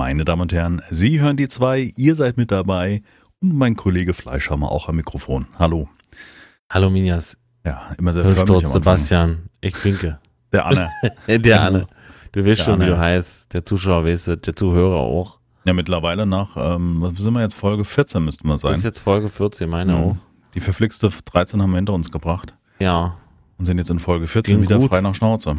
Meine Damen und Herren, Sie hören die zwei, ihr seid mit dabei und mein Kollege Fleischhammer auch am Mikrofon. Hallo. Hallo Minjas. Ja, immer sehr Hörst freundlich du am Anfang. Sebastian. Ich winke. Der Anne. der Anne. Du weißt Der schon, wie Anne. du heißt. Der Zuschauer weiß es, der Zuhörer auch. Ja, mittlerweile nach, ähm, was sind wir jetzt, Folge 14 müssten wir Das ist sein. jetzt Folge 14, meine Mhm. auch. Die verflixte 13 haben wir hinter uns gebracht Ja. und sind jetzt in Folge 14 Ging wieder gut. frei nach Schnauze.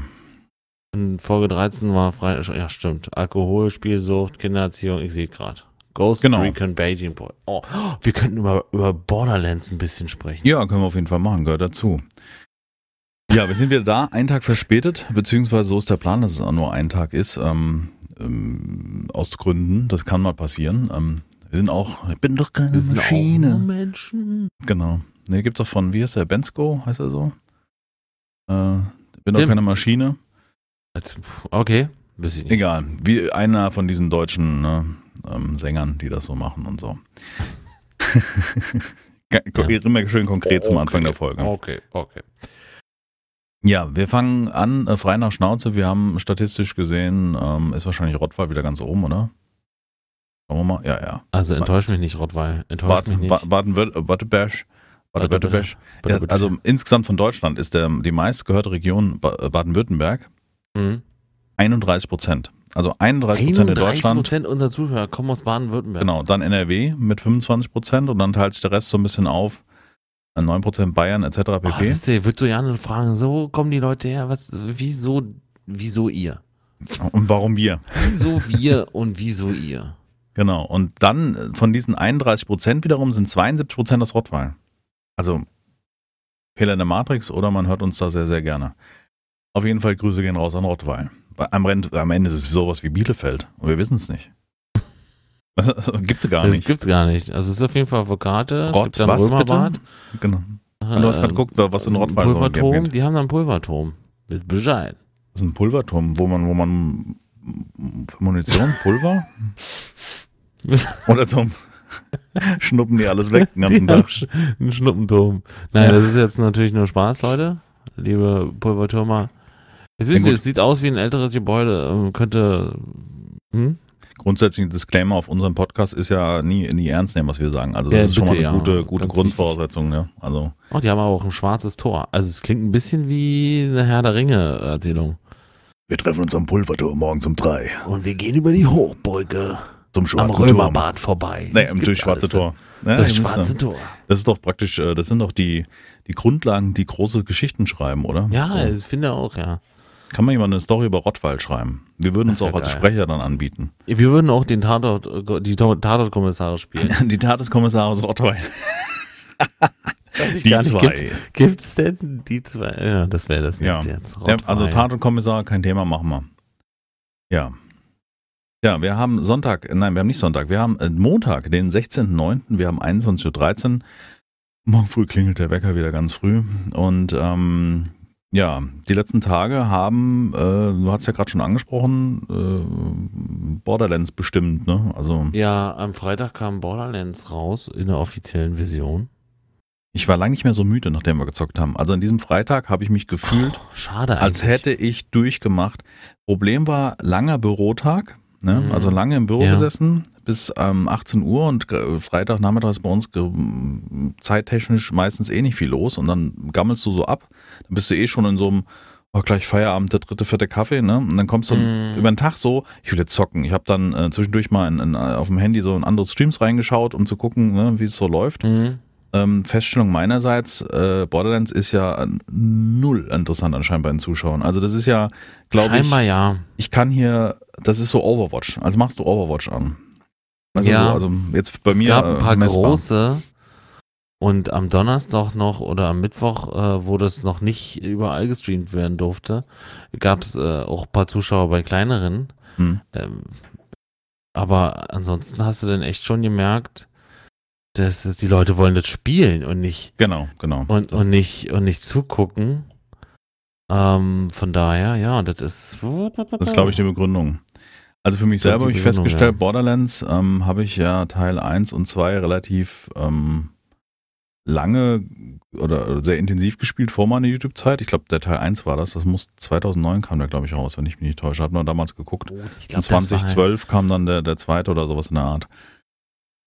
In Folge 13 war frei. Ja, stimmt. Alkohol, Spielsucht, Kindererziehung, ich sehe gerade. Ghost Genau. Recon Beijing Boy. Oh, wir könnten über, über Borderlands ein bisschen sprechen. Ja, können wir auf jeden Fall machen, gehört dazu. Ja, wir sind wieder da, einen Tag verspätet, beziehungsweise so ist der Plan, dass es auch nur ein Tag ist, ähm, ähm, aus Gründen, das kann mal passieren. Ähm, wir sind auch, ich bin doch keine Wir sind auch nur Maschine. Menschen. Genau. Ne, gibt's auch von, wie heißt der, Bensko, heißt er so? Äh, ich bin doch Tim. keine Maschine. Okay, weiß ich nicht. Egal, wie einer von diesen deutschen ne, ähm, Sängern, die das so machen und so. Immer schön konkret zum Anfang der Folge. Okay, okay. Ja, wir fangen an, äh, frei nach Schnauze. Wir haben statistisch gesehen, ähm, ist wahrscheinlich Rottweil wieder ganz oben, oder? Schauen wir mal. Ja, ja. Also enttäusch mich nicht, Rottweil. Enttäusch mich nicht. Ba- Baden-Württemberg. Baden-Württemberg. Ja, Bitte, also insgesamt von Deutschland ist der, die meistgehörte Region Ba- äh, Baden-Württemberg Mhm. 31 Prozent. Also 31 Prozent in Deutschland. Prozent unserer Zuhörer kommen aus Baden-Württemberg. Genau, dann NRW mit 25 Prozent und dann teilt sich der Rest so ein bisschen auf. Äh, 9 Prozent Bayern etc. Ah, pp. wisst ihr, würdest du Jan fragen, so kommen die Leute her, was, wieso, wieso ihr? Und warum wir? Wieso wir und wieso ihr? Genau. Und dann äh, von diesen 31 Prozent wiederum sind 72 Prozent das Rottweil. Also Fehler in der Matrix oder man hört uns da sehr, sehr gerne. Auf jeden Fall Grüße gehen raus an Rottweil. Weil Am, Rent- am Ende ist es sowas wie Bielefeld und wir wissen es nicht. Das gibt's gar Das nicht. gibt's gar nicht. Also es ist auf jeden Fall Avocate, es Rott, gibt dann was Römerbad. bitte? Genau. Und du hast gerade geguckt, was in Rottweil Pulverturm, die haben dann Pulverturm. Wisst Bescheid. Das ist ein Pulverturm, wo man, wo man Munition, Pulver oder zum Schnuppen die alles weg den ganzen Tag. Ein Schnuppenturm. Nein, das ist jetzt natürlich nur Spaß, Leute. Liebe Pulvertürmer. Es, Ja, ist, gut. es sieht aus wie ein älteres Gebäude. ähm, Könnte. Hm? Grundsätzlich ein Disclaimer auf unserem Podcast ist ja nie, nie ernst nehmen, was wir sagen. Also das Ja, ist schon mal bitte, eine ja. gute, gute Ganz Grundvoraussetzung. Ne? Also Oh, die haben aber auch ein schwarzes Tor. Also es klingt ein bisschen wie eine Herr der Ringe-Erzählung. wir treffen uns am Pulverturm morgens um drei. Und wir gehen über die Hochbrücke Zum am schwarzen Turm. Römerbad vorbei. Nee, durch schwarze alles, Tor. Ja, Durch schwarze Tor. das ist doch praktisch, äh, das sind doch die, die Grundlagen, die große Geschichten schreiben, oder? Ja, So. ich finde auch, ja. Kann man jemand eine Story über Rottweil schreiben? Wir würden uns auch als geil. Sprecher dann anbieten. Wir würden auch den Tatort, äh, die Tatortkommissare spielen. Die Tat des Kommissars Rottweil. Die zwei. Gibt's, gibt's denn die zwei? Ja, das wäre das Ja. nächste jetzt. Ja, also Rottweil. Tat und Kommissar, kein Thema, machen wir. Ja. Ja, wir haben Sonntag, nein, wir haben nicht Sonntag, wir haben äh, Montag, den 16.09., wir haben 21.13 Uhr. Morgen früh klingelt der Wecker wieder ganz früh. Und ähm, ja, die letzten Tage haben, äh, du hast ja gerade schon angesprochen, äh, Borderlands bestimmt, ne? Also Ja, am Freitag kam Borderlands raus in der offiziellen Version. ich war lange nicht mehr so müde, nachdem wir gezockt haben. Also an diesem Freitag habe ich mich gefühlt, Oh, schade eigentlich. als hätte ich durchgemacht. Problem war langer Bürotag, ne? Mhm. also lange im Büro Ja. gesessen bis ähm, 18 Uhr und Freitagnachmittag ist bei uns zeittechnisch meistens eh nicht viel los und dann gammelst du so ab. Dann bist du eh schon in so einem oh, gleich Feierabend, der dritte, vierte Kaffee, ne? Und dann kommst du Mhm. über den Tag so, ich will jetzt zocken. Ich habe dann äh, zwischendurch mal in, in, auf dem Handy so in andere Streams reingeschaut, um zu gucken, ne, wie es so läuft. Mhm. Ähm, Feststellung meinerseits, äh, Borderlands ist ja null interessant anscheinend bei den Zuschauern. Also das ist ja, glaube ich, ja. ich kann hier, das ist so Overwatch. Also machst du Overwatch an. Also, Ja. so, also jetzt bei es mir gab ein paar äh, messbar. große und am Donnerstag noch oder am Mittwoch, äh, wo das noch nicht überall gestreamt werden durfte, gab es äh, auch ein paar Zuschauer bei kleineren. Hm. Ähm, aber ansonsten hast du dann echt schon gemerkt, dass es- die Leute wollen das spielen und nicht Genau, genau. und, Das- und nicht und nicht zugucken. Ähm, von daher, ja, das ist. Das ist, glaube ich, die Begründung. Also für mich Ich glaub, selber habe ich festgestellt, ja. Borderlands ähm, habe ich ja Teil 1 und 2 relativ ähm, lange oder sehr intensiv gespielt vor meiner YouTube-Zeit. Ich glaube, der Teil 1 war das. Das muss 2009 kam der, glaube ich, raus, wenn ich mich nicht täusche. Hat man damals geguckt. Oh, Und 2012 kam dann der, der zweite oder sowas in der Art.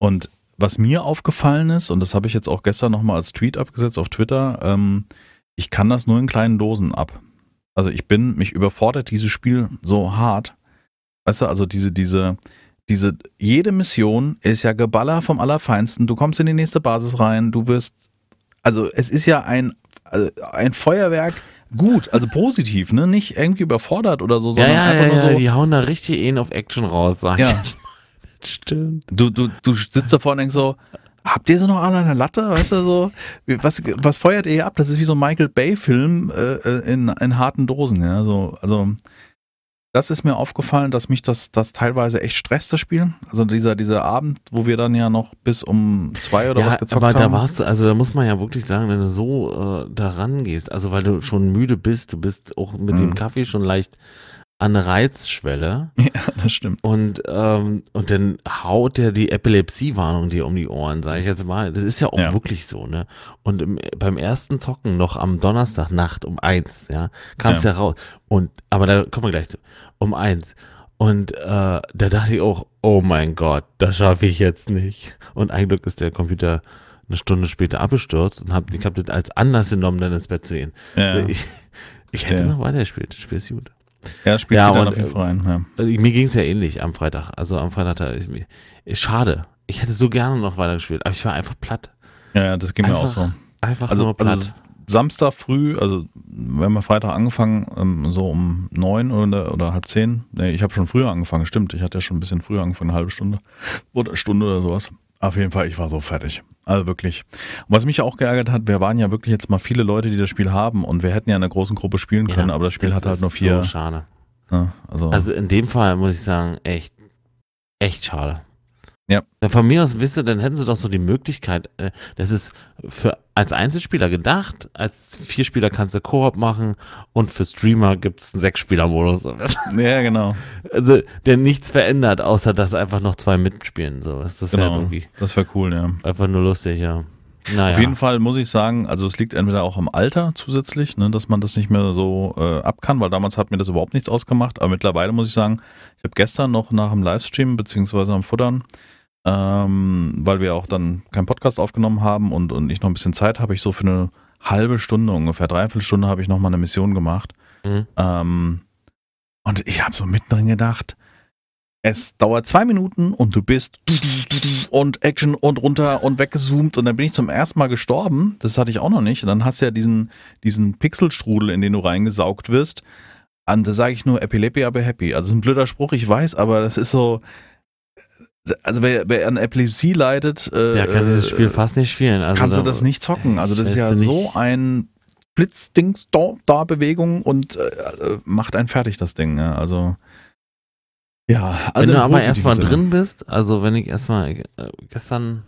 Und was mir aufgefallen ist, und das habe ich jetzt auch gestern nochmal als Tweet abgesetzt auf Twitter, ähm, ich kann das nur in kleinen Dosen ab. Also ich bin, mich überfordert dieses Spiel so hart. Weißt du, also diese, diese, diese, jede Mission ist ja Geballer vom Allerfeinsten. Du kommst in die nächste Basis rein, du wirst, also es ist ja ein, also ein Feuerwerk, gut, also positiv, ne? Nicht irgendwie überfordert oder so, Ja, sondern ja, einfach ja, nur ja, so. die hauen da richtig einen auf Action raus, sag Ja. ich. Das Stimmt. Du, du, du sitzt davor und denkst so, habt ihr so noch alle eine Latte? Weißt du so, was, was feuert ihr ab? Das ist wie so ein Michael Bay-Film äh, äh, in, in harten Dosen, ja. So, also das ist mir aufgefallen, dass mich das, das teilweise echt stresst, das Spiel. Also dieser, dieser Abend, wo wir dann ja noch bis um zwei oder ja, was gezockt aber haben. da warst du, also da muss man ja wirklich sagen, wenn du so äh, da rangehst, also weil du schon müde bist, du bist auch mit Mhm. dem Kaffee schon leicht an Reizschwelle ja, das stimmt. und, ähm, und dann haut der die Epilepsiewarnung dir um die Ohren, sage ich jetzt mal. Das ist ja auch Ja. wirklich so, ne? Und im, beim ersten Zocken noch am Donnerstagnacht um eins, ja, kam es ja. Ja. raus. Und, aber da kommen wir gleich zu, um eins. Und äh, da dachte ich auch, oh mein Gott, das schaffe ich jetzt nicht. Und ein Glück ist der Computer eine Stunde später abgestürzt und hab, ich habe das als Anlass genommen, dann ins Bett zu gehen. Ja, Ich, ich hätte Verstehe. noch weitergespielt, das Spiel ist gut. Ja spielt Ja, sich dann auf jeden Fall rein. Ja. Also, mir ging es ja ähnlich am Freitag. Also am Freitag, da, ich, ist schade. Ich hätte so gerne noch weitergespielt, aber ich war einfach platt. ja, ja, das ging mir auch Einfach so. Einfach Also, nur platt. also Samstag früh, also wir haben ja Freitag angefangen, ähm, so um neun oder, oder halb zehn. Nee, ich habe schon früher angefangen, stimmt. Ich hatte ja schon ein bisschen früher angefangen, eine halbe Stunde oder Stunde oder sowas. Auf jeden Fall, ich war so fertig. Also wirklich. Und was mich auch geärgert hat, wir waren ja wirklich jetzt mal viele Leute, die das Spiel haben und wir hätten ja in einer großen Gruppe spielen können, aber das Spiel hat halt nur vier. So schade. ne, also, Also in dem Fall muss ich sagen, echt, echt schade. Ja. Ja, Von mir aus, wisst ihr, dann hätten sie doch so die Möglichkeit, äh, das ist für als Einzelspieler gedacht, als Vierspieler kannst du Koop machen und für Streamer gibt es einen Sechsspieler-Modus. ja, genau. Also, der nichts verändert, außer dass einfach noch zwei mitspielen. So. Das wäre genau. irgendwie Das wäre cool, ja. einfach nur lustig, ja. Naja. Auf jeden Fall muss ich sagen, also es liegt entweder auch am Alter zusätzlich, ne, dass man das nicht mehr so äh, ab kann, weil damals hat mir das überhaupt nichts ausgemacht. Aber mittlerweile muss ich sagen, ich habe gestern noch nach dem Livestream beziehungsweise am Futtern, ähm, weil wir auch dann keinen Podcast aufgenommen haben und, und ich noch ein bisschen Zeit habe, ich so für eine halbe Stunde, ungefähr dreiviertel Stunde habe ich noch mal eine Mission gemacht. Mhm. Ähm, und ich habe so mittendrin gedacht, es dauert zwei Minuten und du bist und Action und runter und weggezoomt und dann bin ich zum ersten Mal gestorben. Das hatte ich auch noch nicht. Und dann hast du ja diesen, diesen Pixelstrudel, in den du reingesaugt wirst. Und da sage ich nur Epilepsy, aber happy. Also das ist ein blöder Spruch, ich weiß, aber das ist so. Also wer, wer an Epilepsie leidet, äh, Der kann dieses Spiel äh, fast nicht spielen. Also kannst du das nicht zocken. Also das ist ja so ein Blitzdings da, da Bewegung und äh, äh, macht einen fertig das Ding. Ja. Also ja, also wenn du aber erstmal drin bist, also wenn ich erstmal äh, gestern,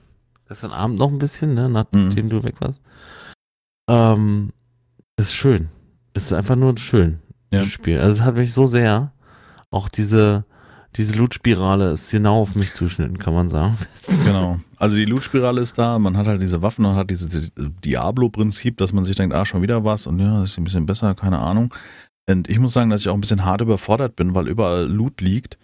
gestern Abend noch ein bisschen, ne, nachdem Mhm. du weg warst, ähm, ist schön. Ist einfach nur schön, Ja. das Spiel. Also es hat mich so sehr, auch diese, diese Loot-Spirale ist genau auf mich zuschnitten, kann man sagen. Genau. Also die Loot-Spirale ist da, man hat halt diese Waffen und hat dieses Diablo-Prinzip, dass man sich denkt, ah, schon wieder was und ja, das ist ein bisschen besser, keine Ahnung. Und ich muss sagen, dass ich auch ein bisschen hart überfordert bin, weil überall Loot liegt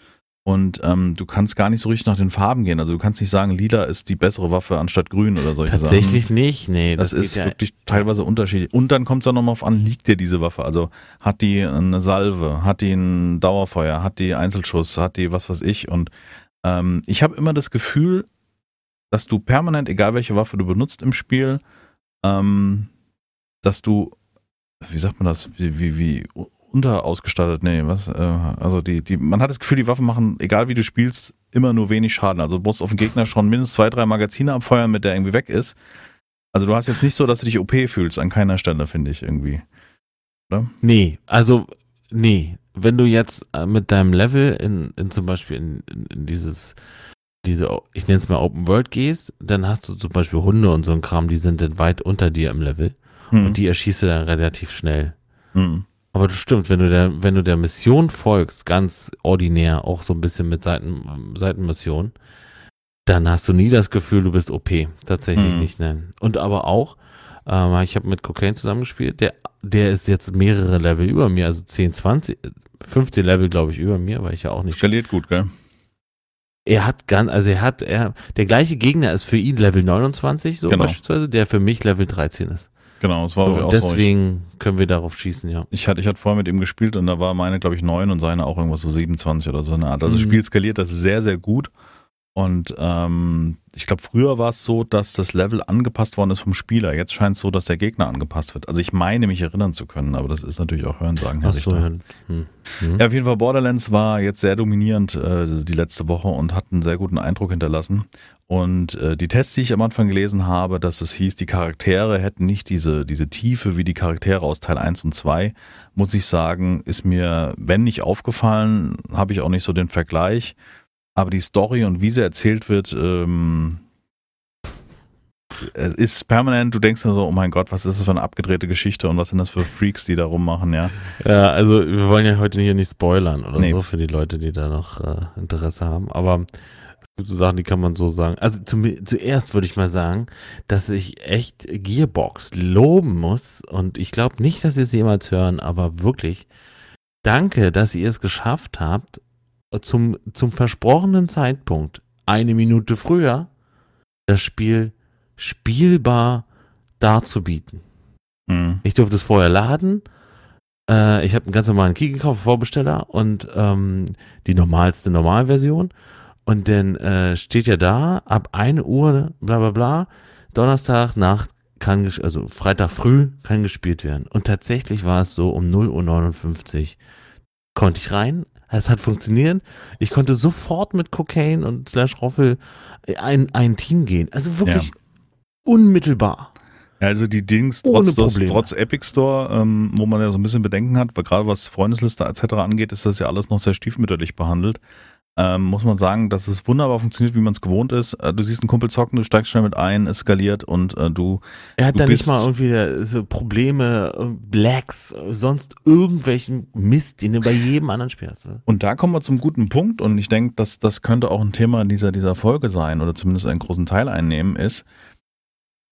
und ähm, du kannst gar nicht so richtig nach den Farben gehen. Also du kannst nicht sagen, lila ist die bessere Waffe anstatt grün oder solche Sachen. Tatsächlich nicht, nee. Das, geht ist ja, wirklich teilweise unterschiedlich. Und dann kommt es auch nochmal auf an, liegt dir diese Waffe? Also hat die eine Salve, hat die ein Dauerfeuer, hat die Einzelschuss, hat die was weiß ich. Und ähm, ich habe immer das Gefühl, dass du permanent, egal welche Waffe du benutzt im Spiel, ähm, dass du, wie sagt man das, wie, wie, wie unterausgestattet, nee, was, äh, also die, die, man hat das Gefühl, die Waffen machen, egal wie du spielst, immer nur wenig Schaden. Also du musst auf den Gegner schon mindestens zwei, drei Magazine abfeuern, mit der irgendwie weg ist. Also du hast jetzt nicht so, dass du dich OP fühlst, an keiner Stelle, finde ich irgendwie. Nee, also, nee. Wenn du jetzt äh, mit deinem Level in, in zum Beispiel in, in, in dieses, diese, ich nenne es mal Open World gehst, dann hast du zum Beispiel Hunde und so ein Kram, die sind dann weit unter dir im Level. Hm. Und die erschießt du dann relativ schnell. Hm. Aber das stimmt, wenn du der, wenn du der Mission folgst, ganz ordinär, auch so ein bisschen mit Seiten, Seitenmission, dann hast du nie das Gefühl, du bist OP. Tatsächlich mhm. nicht, ne? Und aber auch, ähm, ich habe mit Cocaine zusammengespielt, der, der ist jetzt mehrere Level über mir, also 10, 20, 15 Level, glaube ich, über mir, weil ich ja auch nicht. Skaliert gut, gell? Er hat ganz, also er hat, er, der gleiche Gegner ist für ihn Level 29, so genau. beispielsweise, der für mich Level 13 ist. Genau, es war so, auch Deswegen so. können wir darauf schießen, ja. Ich hatte, ich hatte vorher mit ihm gespielt und da war meine, glaube ich, 9 und seine auch irgendwas so 27 oder so eine Art. Also mhm. das Spiel skaliert das sehr, sehr gut. Und ähm, ich glaube, früher war es so, dass das Level angepasst worden ist vom Spieler. Jetzt scheint es so, dass der Gegner angepasst wird. Also ich meine, mich erinnern zu können, aber das ist natürlich auch Hörensagen, Herr Ach so, Hm. Hm. Ja, auf jeden Fall, Borderlands war jetzt sehr dominierend äh, die letzte Woche und hat einen sehr guten Eindruck hinterlassen. Und äh, die Tests, die ich am Anfang gelesen habe, dass es hieß, die Charaktere hätten nicht diese, diese Tiefe wie die Charaktere aus Teil 1 und 2, muss ich sagen, ist mir, wenn nicht aufgefallen, habe ich auch nicht so den Vergleich. Aber die Story und wie sie erzählt wird, ähm, ist permanent, du denkst dir so, oh mein Gott, was ist das für eine abgedrehte Geschichte und was sind das für Freaks, die da rummachen, ja. Ja, also wir wollen ja heute hier nicht spoilern oder nee. so für die Leute, die da noch äh, Interesse haben. Aber es gibt so Sachen, die kann man so sagen. Also zum, zuerst würde ich mal sagen, dass ich echt Gearbox loben muss und ich glaube nicht, dass sie es jemals hören, aber wirklich danke, dass ihr es geschafft habt, zum, zum versprochenen Zeitpunkt, eine Minute früher, das Spiel spielbar darzubieten. Mhm. Ich durfte es vorher laden. Äh, ich habe einen ganz normalen Key gekauft, Vorbesteller und ähm, die normalste Normalversion. Und dann äh, steht ja da, ab 1 Uhr, bla bla bla, Donnerstag Nacht kann, also Freitag früh kann gespielt werden. Und tatsächlich war es so, um 0.59 Uhr konnte ich rein, es hat funktioniert. Ich konnte sofort mit Cocaine und Slash Roffel ein, ein Team gehen. Also wirklich ja. unmittelbar. Also die Dings, trotz, das, trotz Epic Store, ähm, wo man ja so ein bisschen Bedenken hat, weil gerade was Freundesliste etc. angeht, ist das ja alles noch sehr stiefmütterlich behandelt ähm, muss man sagen, dass es wunderbar funktioniert, wie man es gewohnt ist. Äh, du siehst einen Kumpel zocken, du steigst schnell mit ein, es skaliert und äh, du. Er hat da nicht mal irgendwie so Probleme, äh, Blacks, sonst irgendwelchen Mist, den du bei jedem anderen Spiel hast. Und da kommen wir zum guten Punkt und ich denke, dass das könnte auch ein Thema dieser, dieser Folge sein oder zumindest einen großen Teil einnehmen, ist,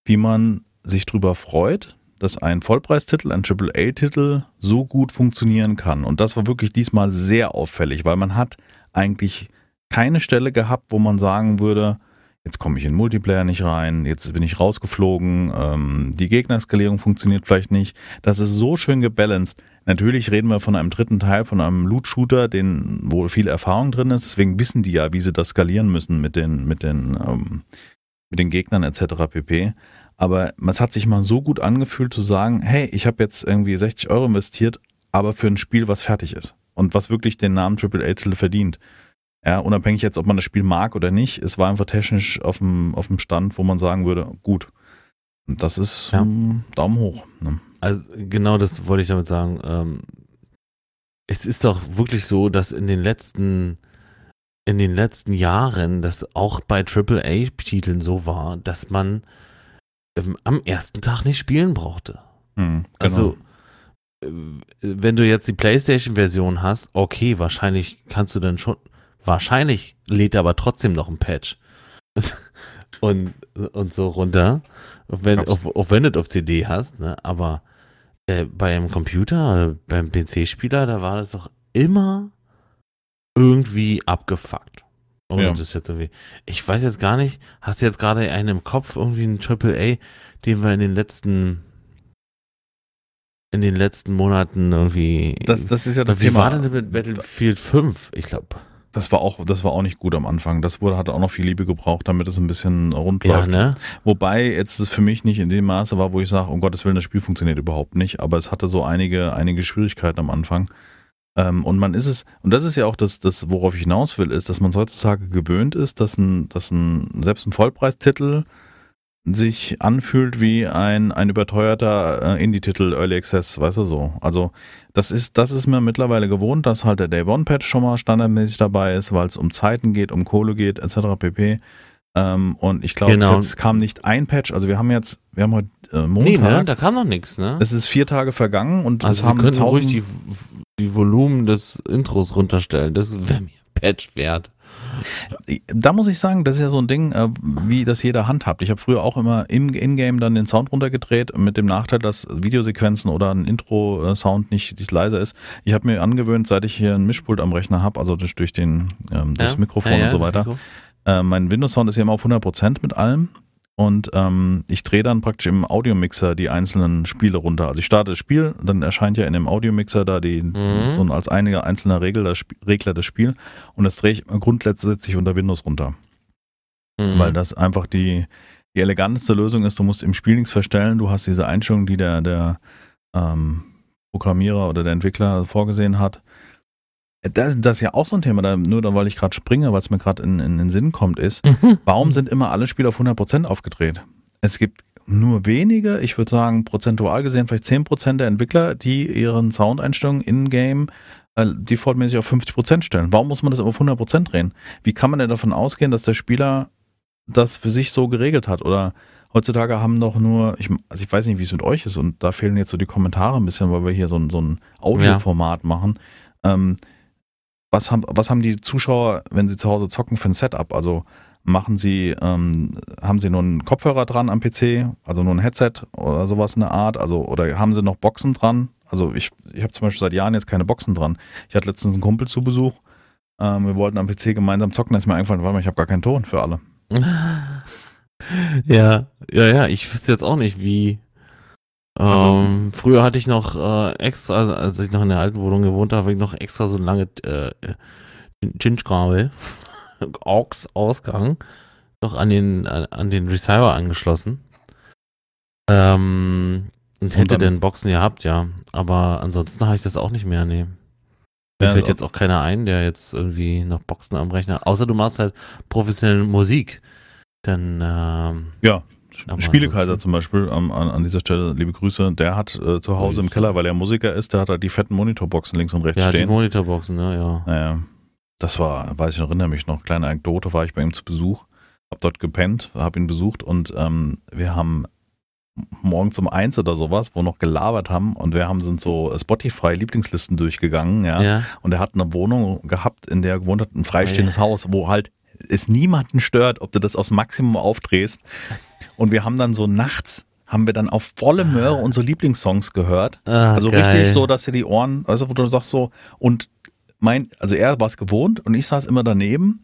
wie man sich drüber freut, dass ein Vollpreistitel, ein AAA-Titel so gut funktionieren kann. Und das war wirklich diesmal sehr auffällig, weil man hat eigentlich keine Stelle gehabt, wo man sagen würde, jetzt komme ich in Multiplayer nicht rein, jetzt bin ich rausgeflogen, ähm, die Gegnerskalierung funktioniert vielleicht nicht. Das ist so schön gebalanced. Natürlich reden wir von einem dritten Teil, von einem Loot-Shooter, den, wo viel Erfahrung drin ist. Deswegen wissen die ja, wie sie das skalieren müssen mit den, mit den, ähm, mit den Gegnern etc. pp. Aber es hat sich mal so gut angefühlt zu sagen, hey, ich habe jetzt irgendwie 60 Euro investiert, aber für ein Spiel, was fertig ist und was wirklich den Namen AAA-Titel verdient. Ja, unabhängig jetzt, ob man das Spiel mag oder nicht, es war einfach technisch auf dem, auf dem Stand, wo man sagen würde, gut. Das ist ja. um, Daumen hoch. Ne? Also genau das wollte ich damit sagen. Ähm, es ist doch wirklich so, dass in den letzten in den letzten Jahren das auch bei AAA-Titeln so war, dass man ähm, am ersten Tag nicht spielen brauchte. Mhm, genau. Also wenn du jetzt die PlayStation-Version hast, okay, wahrscheinlich kannst du dann schon, wahrscheinlich lädt er aber trotzdem noch ein Patch und, und so runter, wenn, auf, auch wenn du auf CD hast, ne? aber äh, bei einem Computer oder beim PC-Spieler, da war das doch immer irgendwie abgefuckt. Und ja. das jetzt irgendwie, ich weiß jetzt gar nicht, hast du jetzt gerade einen im Kopf, irgendwie einen AAA, den wir in den letzten in den letzten Monaten irgendwie. Das, das ist ja das Wie Thema. Wie war denn mit Battlefield 5? Ich glaube. Das war auch, das war auch nicht gut am Anfang. Das wurde, hatte auch noch viel Liebe gebraucht, damit es ein bisschen rund läuft. Ja, ne? Wobei jetzt es für mich nicht in dem Maße war, wo ich sage, um Gottes Willen, das Spiel funktioniert überhaupt nicht. Aber es hatte so einige, einige Schwierigkeiten am Anfang. Ähm, und man ist es, und das ist ja auch das, das, worauf ich hinaus will, ist, dass man heutzutage gewöhnt ist, dass ein, dass ein, selbst ein Vollpreistitel sich anfühlt wie ein, ein überteuerter äh, Indie-Titel Early Access, weißt du so. Also das ist, das ist mir mittlerweile gewohnt, dass halt der Day One Patch schon mal standardmäßig dabei ist, weil es um Zeiten geht, um Kohle geht, etc. pp. Ähm, und ich glaube, genau. es kam nicht ein Patch. Also wir haben jetzt, wir haben heute äh, Montag. Nee, ne? Da kam noch nichts, ne? Es ist vier Tage vergangen und also es haben könnten ruhig die, die Volumen des Intros runterstellen. Das wäre mir Patch wert. Da muss ich sagen, das ist ja so ein Ding, äh, wie das jeder handhabt. Ich habe früher auch immer im Ingame dann den Sound runtergedreht, mit dem Nachteil, dass Videosequenzen oder ein Intro-Sound nicht, nicht leiser ist. Ich habe mir angewöhnt, seit ich hier ein Mischpult am Rechner habe, also durch, den, ähm, durchs Ja. Mikrofon Ja, ja, und so weiter, äh, mein Windows-Sound ist ja immer auf 100% mit allem. Und ähm, ich drehe dann praktisch im Audiomixer die einzelnen Spiele runter. Also ich starte das Spiel, dann erscheint ja in dem Audiomixer da die Mhm. so ein als einige einzelner Regel das Sp- Regler das Spiel und das drehe ich grundsätzlich unter Windows runter, Mhm. weil das einfach die die eleganteste Lösung ist. Du musst im Spiel nichts verstellen. Du hast diese Einstellung, die der der ähm, Programmierer oder der Entwickler vorgesehen hat. Das, das ist ja auch so ein Thema, da, nur weil ich gerade springe, was mir gerade in, in den Sinn kommt, ist, Mhm. Warum sind immer alle Spiele auf 100% aufgedreht? Es gibt nur wenige, ich würde sagen prozentual gesehen vielleicht 10% der Entwickler, die ihren Soundeinstellungen in-game äh, defaultmäßig auf 50% stellen. Warum muss man das auf 100% drehen? Wie kann man denn davon ausgehen, dass der Spieler das für sich so geregelt hat? Oder heutzutage haben doch nur, ich, also ich weiß nicht, wie es mit euch ist und da fehlen jetzt so die Kommentare ein bisschen, weil wir hier so ein, so ein Audioformat machen. Ähm, was, haben, was haben die Zuschauer, wenn sie zu Hause zocken, für ein Setup? Also machen sie, ähm, haben sie nur einen Kopfhörer dran am PC, also nur ein Headset oder sowas in der Art, also oder haben sie noch Boxen dran? Also ich, ich habe zum Beispiel seit Jahren jetzt keine Boxen dran. Ich hatte letztens einen Kumpel zu Besuch. Ähm, wir wollten am PC gemeinsam zocken, da ist mir eingefallen, warte mal, ich habe gar keinen Ton für alle. Ja, ja, ja, ich wüsste jetzt auch nicht, wie. Also- Ähm, früher hatte ich noch äh, extra, als ich noch in der alten Wohnung gewohnt habe, habe ich noch extra so lange äh, Chinchkabel, AUX-Ausgang, noch an den, an, an den Receiver angeschlossen. Ähm, und hätte dann- dann Boxen gehabt, ja. Aber ansonsten habe ich das auch nicht mehr, nee. Mir Ja, fällt also- jetzt auch keiner ein, der jetzt irgendwie noch Boxen am Rechner. Außer du machst halt professionelle Musik. Dann, ähm, Ja, Spielekaiser zum Beispiel, an, an dieser Stelle liebe Grüße, der hat äh, zu Hause im. Keller, weil er Musiker ist, der hat halt die fetten Monitorboxen links und rechts ja, die stehen. Monitorboxen, ne, ja. Naja, das war, weiß ich noch, erinnere mich noch, kleine Anekdote, war ich bei ihm zu Besuch, hab dort gepennt, hab ihn besucht und ähm, wir haben morgens um eins oder sowas, wo noch gelabert haben und wir haben sind so Spotify-Lieblingslisten durchgegangen, ja, Ja. und er hat eine Wohnung gehabt, in der er gewohnt hat, ein freistehendes Ah, Haus, wo halt es niemanden stört, ob du das aufs Maximum aufdrehst. Und wir haben dann so nachts, haben wir dann auf volle Möhre unsere Lieblingssongs gehört. Ah, Also geil. richtig so, dass dir die Ohren, weißt du, wo du sagst so, und mein, also er war es gewohnt und ich saß immer daneben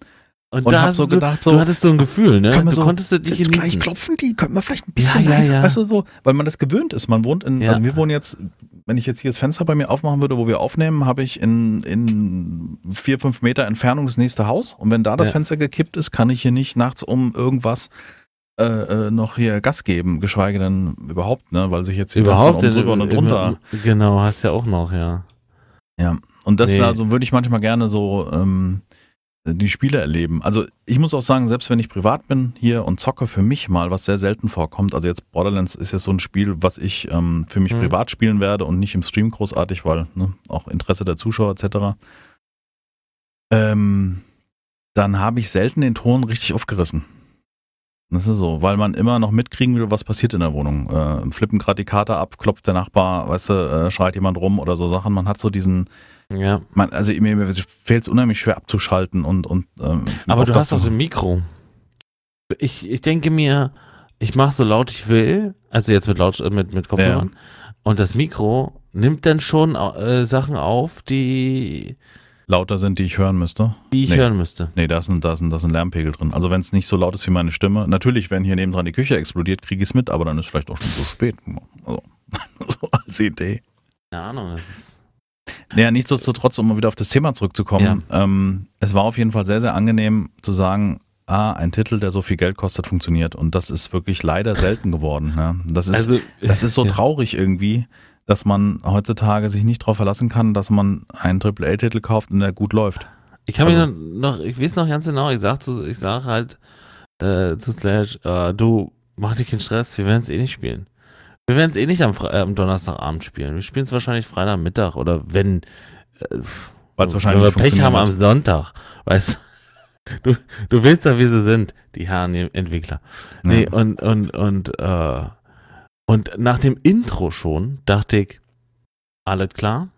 Und, und da hab so du, gedacht, so, du hattest so ein Gefühl, ne? Du so, konntest das nicht jetzt gleich genießen. klopfen die, können wir vielleicht ein bisschen Ja, ja, leiser, ja. weißt du, so, weil man das gewöhnt ist. Man wohnt in, Ja. also wir wohnen jetzt, wenn ich jetzt hier das Fenster bei mir aufmachen würde, wo wir aufnehmen, habe ich in, in vier, fünf Meter Entfernung das nächste Haus. Und wenn da das Ja. Fenster gekippt ist, kann ich hier nicht nachts um irgendwas äh, äh, noch hier Gas geben, geschweige denn überhaupt, ne, weil sich jetzt hier Überhaupt oben drüber und im- drunter. Genau, hast ja auch noch, ja. Und das Nee. also würde ich manchmal gerne so ähm, die Spiele erleben. Also ich muss auch sagen, selbst wenn ich privat bin hier und zocke für mich mal, was sehr selten vorkommt, also jetzt Borderlands ist ja so ein Spiel, was ich ähm, für mich Mhm. privat spielen werde und nicht im Stream großartig, weil ne, auch Interesse der Zuschauer etc. Ähm, dann habe ich selten den Ton richtig aufgerissen. Das ist so, weil man immer noch mitkriegen will, was passiert in der Wohnung. Äh, flippen gerade die Karte ab, klopft der Nachbar, weißt du, äh, schreit jemand rum oder so Sachen. Man hat so diesen, Ja. man, also mir, mir fällt es unheimlich schwer abzuschalten und, und ähm, Aber du hast auch auch ein Mikro. Ich, ich denke mir, ich mache so laut ich will, also jetzt mit laut mit, mit Kopfhörern. Und das Mikro nimmt dann schon äh, Sachen auf, die, lauter sind, die ich hören müsste. die ich Nee. hören müsste. Nee, da ist ein, da ist ein, da ist ein Lärmpegel drin. Also wenn es nicht so laut ist wie meine Stimme. Natürlich, wenn hier nebendran die Küche explodiert, kriege ich es mit, aber dann ist vielleicht auch schon zu spät. Also, so als Idee. Keine Ahnung, das ist. Naja, nichtsdestotrotz, um mal wieder auf das Thema zurückzukommen, ähm, es war auf jeden Fall sehr, sehr angenehm zu sagen, ah, ein Titel, der so viel Geld kostet, funktioniert. Und das ist wirklich leider selten geworden. Ja. Das, ist, Also, das ist so ja. traurig irgendwie, dass man heutzutage sich nicht darauf verlassen kann, dass man einen AAA-Titel kauft und der gut läuft. Ich kann Also- mich noch, noch, ich weiß noch ganz genau, ich sag zu, ich sag halt äh, zu Slash, äh, du, mach dir keinen Stress, wir werden es eh nicht spielen. Wir werden es eh nicht am, äh, am Donnerstagabend spielen. Wir spielen es wahrscheinlich Freitagmittag oder wenn, äh, Weil es wahrscheinlich wenn wir Pech haben am Sonntag, weißt du, du, willst ja, wie sie sind, die Herren die Entwickler. Nee, Ja. und, und, und, äh, und nach dem Intro schon dachte ich, alles klar,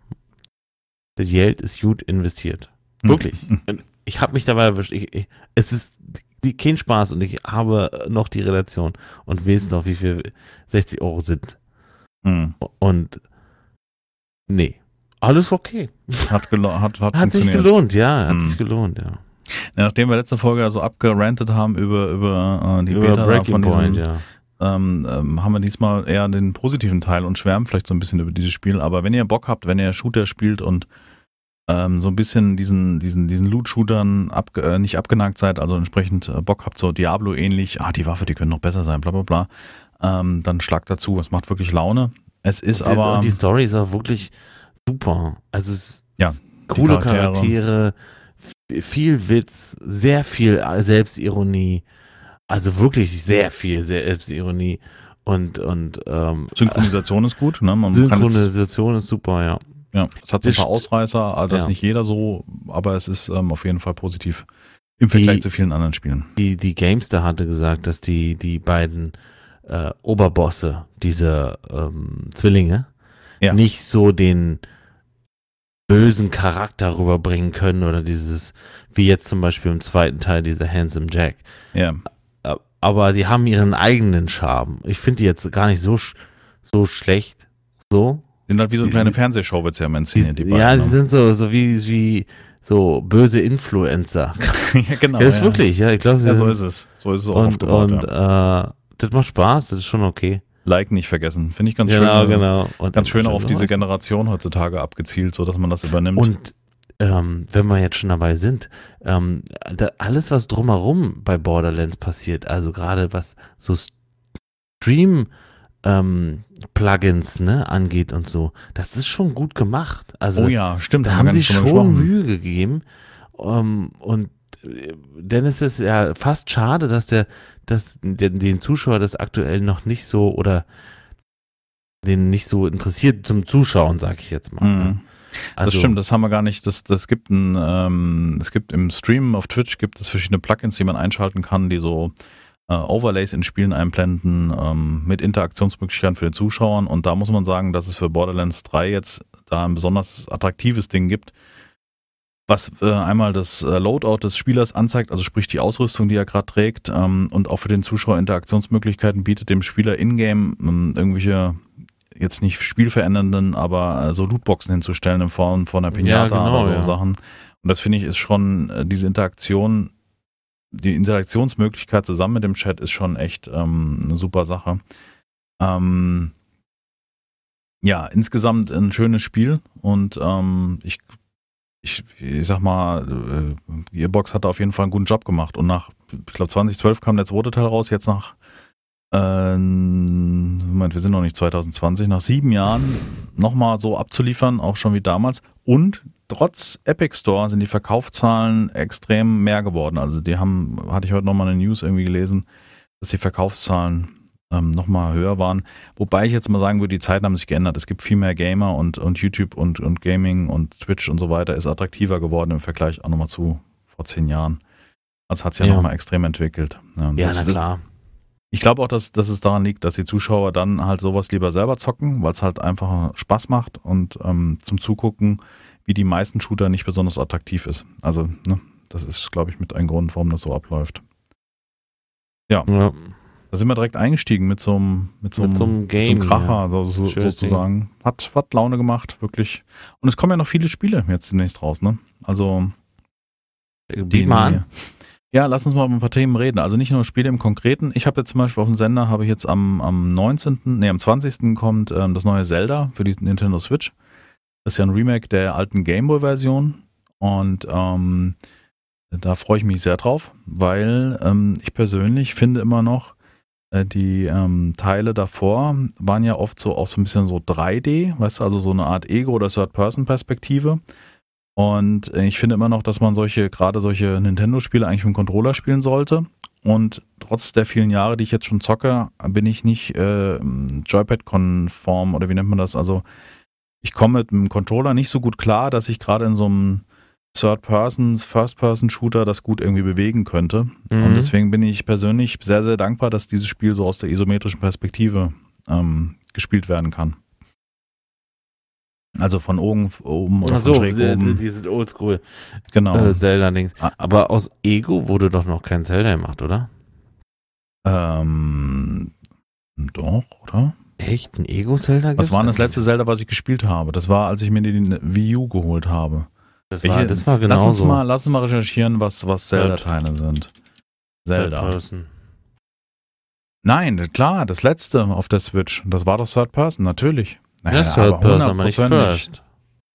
das Geld ist gut investiert. Wirklich. Hm. Ich habe mich dabei erwischt. Ich, ich, es ist die, kein Spaß und ich habe noch die Relation und weiß noch, wie viel 60 Euro sind. Mhm. Und nee, alles okay. Hat, hat, hat, hat sich gelohnt, ja, hat mhm. sich gelohnt, ja. ja. Nachdem wir letzte Folge so abgerantet haben über, über äh, die über Beta Breaking von Point, ja. Ähm, ähm, haben wir diesmal eher den positiven Teil und schwärmen vielleicht so ein bisschen über dieses Spiel. Aber wenn ihr Bock habt, wenn ihr Shooter spielt und ähm, so ein bisschen diesen, diesen, diesen Loot-Shootern ab, äh, nicht abgenagt seid, also entsprechend äh, Bock habt, so Diablo ähnlich, ah, die Waffe, die können noch besser sein, bla bla bla, ähm, dann schlagt dazu. Es macht wirklich Laune. Es ist und aber. Und die Story ist auch wirklich super. Also es ist ja, coole Charaktere. Charaktere, viel Witz, sehr viel Selbstironie. Also wirklich sehr viel Selbstironie. Und, und ähm, Synchronisation ist gut, ne? Man Synchronisation ist super, ja. Ja, es hat so ein paar Ausreißer, das ja. nicht jeder so, aber es ist ähm, auf jeden Fall positiv im Vergleich die, zu vielen anderen Spielen. Die, die Gamester hatte gesagt, dass die, die beiden äh, Oberbosse, diese ähm, Zwillinge, ja. nicht so den bösen Charakter rüberbringen können oder dieses, wie jetzt zum Beispiel im zweiten Teil, dieser Handsome Jack. Ja. Aber die haben ihren eigenen Charme. Ich finde die jetzt gar nicht so, so schlecht. So, sind halt wie so eine kleine Fernsehshow, wird es ja immer inszeniert, die beiden. Ja, sie ne? sind so, so wie, wie so böse Influencer. ja, genau. Ja, ist ja. wirklich, ja, ich glaube, ja, so ist es. So ist es auch und, aufgebaut, Und ja. äh, das macht Spaß, das ist schon okay. Like nicht vergessen. Finde ich ganz genau, schön. Genau, genau. Und ganz schön auf diese Generation heutzutage abgezielt, so dass man das übernimmt. Und ähm, wenn wir jetzt schon dabei sind, ähm, da, alles, was drumherum bei Borderlands passiert, also gerade was so Stream ähm, Plugins ne, angeht und so, das ist schon gut gemacht. Also, oh ja, stimmt. Da haben sie schon Mühe gegeben. Um, ähm, und äh, denn es ist ja fast schade, dass der, dass den, den Zuschauer das aktuell noch nicht so oder den nicht so interessiert zum Zuschauen, sag ich jetzt mal. Ne? Mhm. Also, das stimmt, das haben wir gar nicht. Das, das gibt ein, ähm, es gibt im Stream auf Twitch gibt es verschiedene Plugins, die man einschalten kann, die so äh, Overlays in Spielen einblenden ähm, mit Interaktionsmöglichkeiten für den Zuschauer. Und da muss man sagen, dass es für Borderlands 3 jetzt da ein besonders attraktives Ding gibt, was äh, einmal das äh, Loadout des Spielers anzeigt, also sprich die Ausrüstung, die er gerade trägt, ähm, und auch für den Zuschauer Interaktionsmöglichkeiten bietet dem Spieler in-game ähm, irgendwelche jetzt nicht spielverändernden, aber äh, so Lootboxen hinzustellen in Form von einer Pinata ja, genau, oder so ja. Sachen. Und das finde ich ist schon äh, diese Interaktion die Interaktionsmöglichkeit zusammen mit dem Chat ist schon echt ähm, eine super Sache. Ähm, ja, insgesamt ein schönes Spiel und ähm, ich, ich, ich sag mal, äh, Gearbox hat auf jeden Fall einen guten Job gemacht und nach, ich glaube 2012 kam der zweite Teil raus, jetzt nach, äh, Moment, wir sind noch nicht 2020, nach sieben Jahren nochmal so abzuliefern, auch schon wie damals und trotz Epic Store sind die Verkaufszahlen extrem mehr geworden. Also die haben, hatte ich heute nochmal eine News irgendwie gelesen, dass die Verkaufszahlen ähm, nochmal höher waren. Wobei ich jetzt mal sagen würde, die Zeiten haben sich geändert. Es gibt viel mehr Gamer und, und YouTube und, und Gaming und Twitch und so weiter ist attraktiver geworden im Vergleich auch nochmal zu vor zehn Jahren. Also hat sich ja, ja. nochmal extrem entwickelt. Ja, ja na klar. Ich glaube auch, dass, dass es daran liegt, dass die Zuschauer dann halt sowas lieber selber zocken, weil es halt einfach Spaß macht und ähm, zum Zugucken wie die meisten Shooter nicht besonders attraktiv ist. Also, ne, das ist, glaube ich, mit ein Grund, warum das so abläuft. Ja. ja. Da sind wir direkt eingestiegen mit so einem, mit so, mit so einem, Game, so einem Kracher ja. so, so, sozusagen. Hat, hat Laune gemacht, wirklich. Und es kommen ja noch viele Spiele jetzt demnächst raus, ne? Also. Die mal an. Ja, lass uns mal über ein paar Themen reden. Also nicht nur Spiele im Konkreten. Ich habe jetzt zum Beispiel auf dem Sender, habe ich jetzt am, am 19., nee, am 20. kommt ähm, das neue Zelda für die Nintendo Switch. Das ist ja ein Remake der alten Gameboy-Version und ähm, da freue ich mich sehr drauf, weil ähm, ich persönlich finde immer noch, äh, die ähm, Teile davor waren ja oft so auch so ein bisschen so 3D, weißt du, also so eine Art Ego- oder Third-Person-Perspektive. Und äh, ich finde immer noch, dass man solche, gerade solche Nintendo-Spiele eigentlich mit dem Controller spielen sollte. Und trotz der vielen Jahre, die ich jetzt schon zocke, bin ich nicht äh, Joypad-konform oder wie nennt man das? Also ich komme mit dem Controller nicht so gut klar, dass ich gerade in so einem Third-Person, First-Person-Shooter das gut irgendwie bewegen könnte. Mhm. Und deswegen bin ich persönlich sehr, sehr dankbar, dass dieses Spiel so aus der isometrischen Perspektive ähm, gespielt werden kann. Also von oben, oben oder Ach so, von schräg oben. Die sind oldschool. Genau. Äh, Zelda-Dings. Ah. Aber aus Ego wurde doch noch kein Zelda gemacht, oder? Ähm, doch, oder? Echt? Ein Ego-Zelda? Was war das letzte Zelda, was ich gespielt habe? Das war, als ich mir die Wii U geholt habe. Das war, das war genau lass uns so. Mal, lass uns mal recherchieren, was, was Zelda-Teile sind. Zelda. Nein, klar, das letzte auf der Switch. Das war doch Third Person, natürlich. Naja, ja, Third Person, aber nicht First.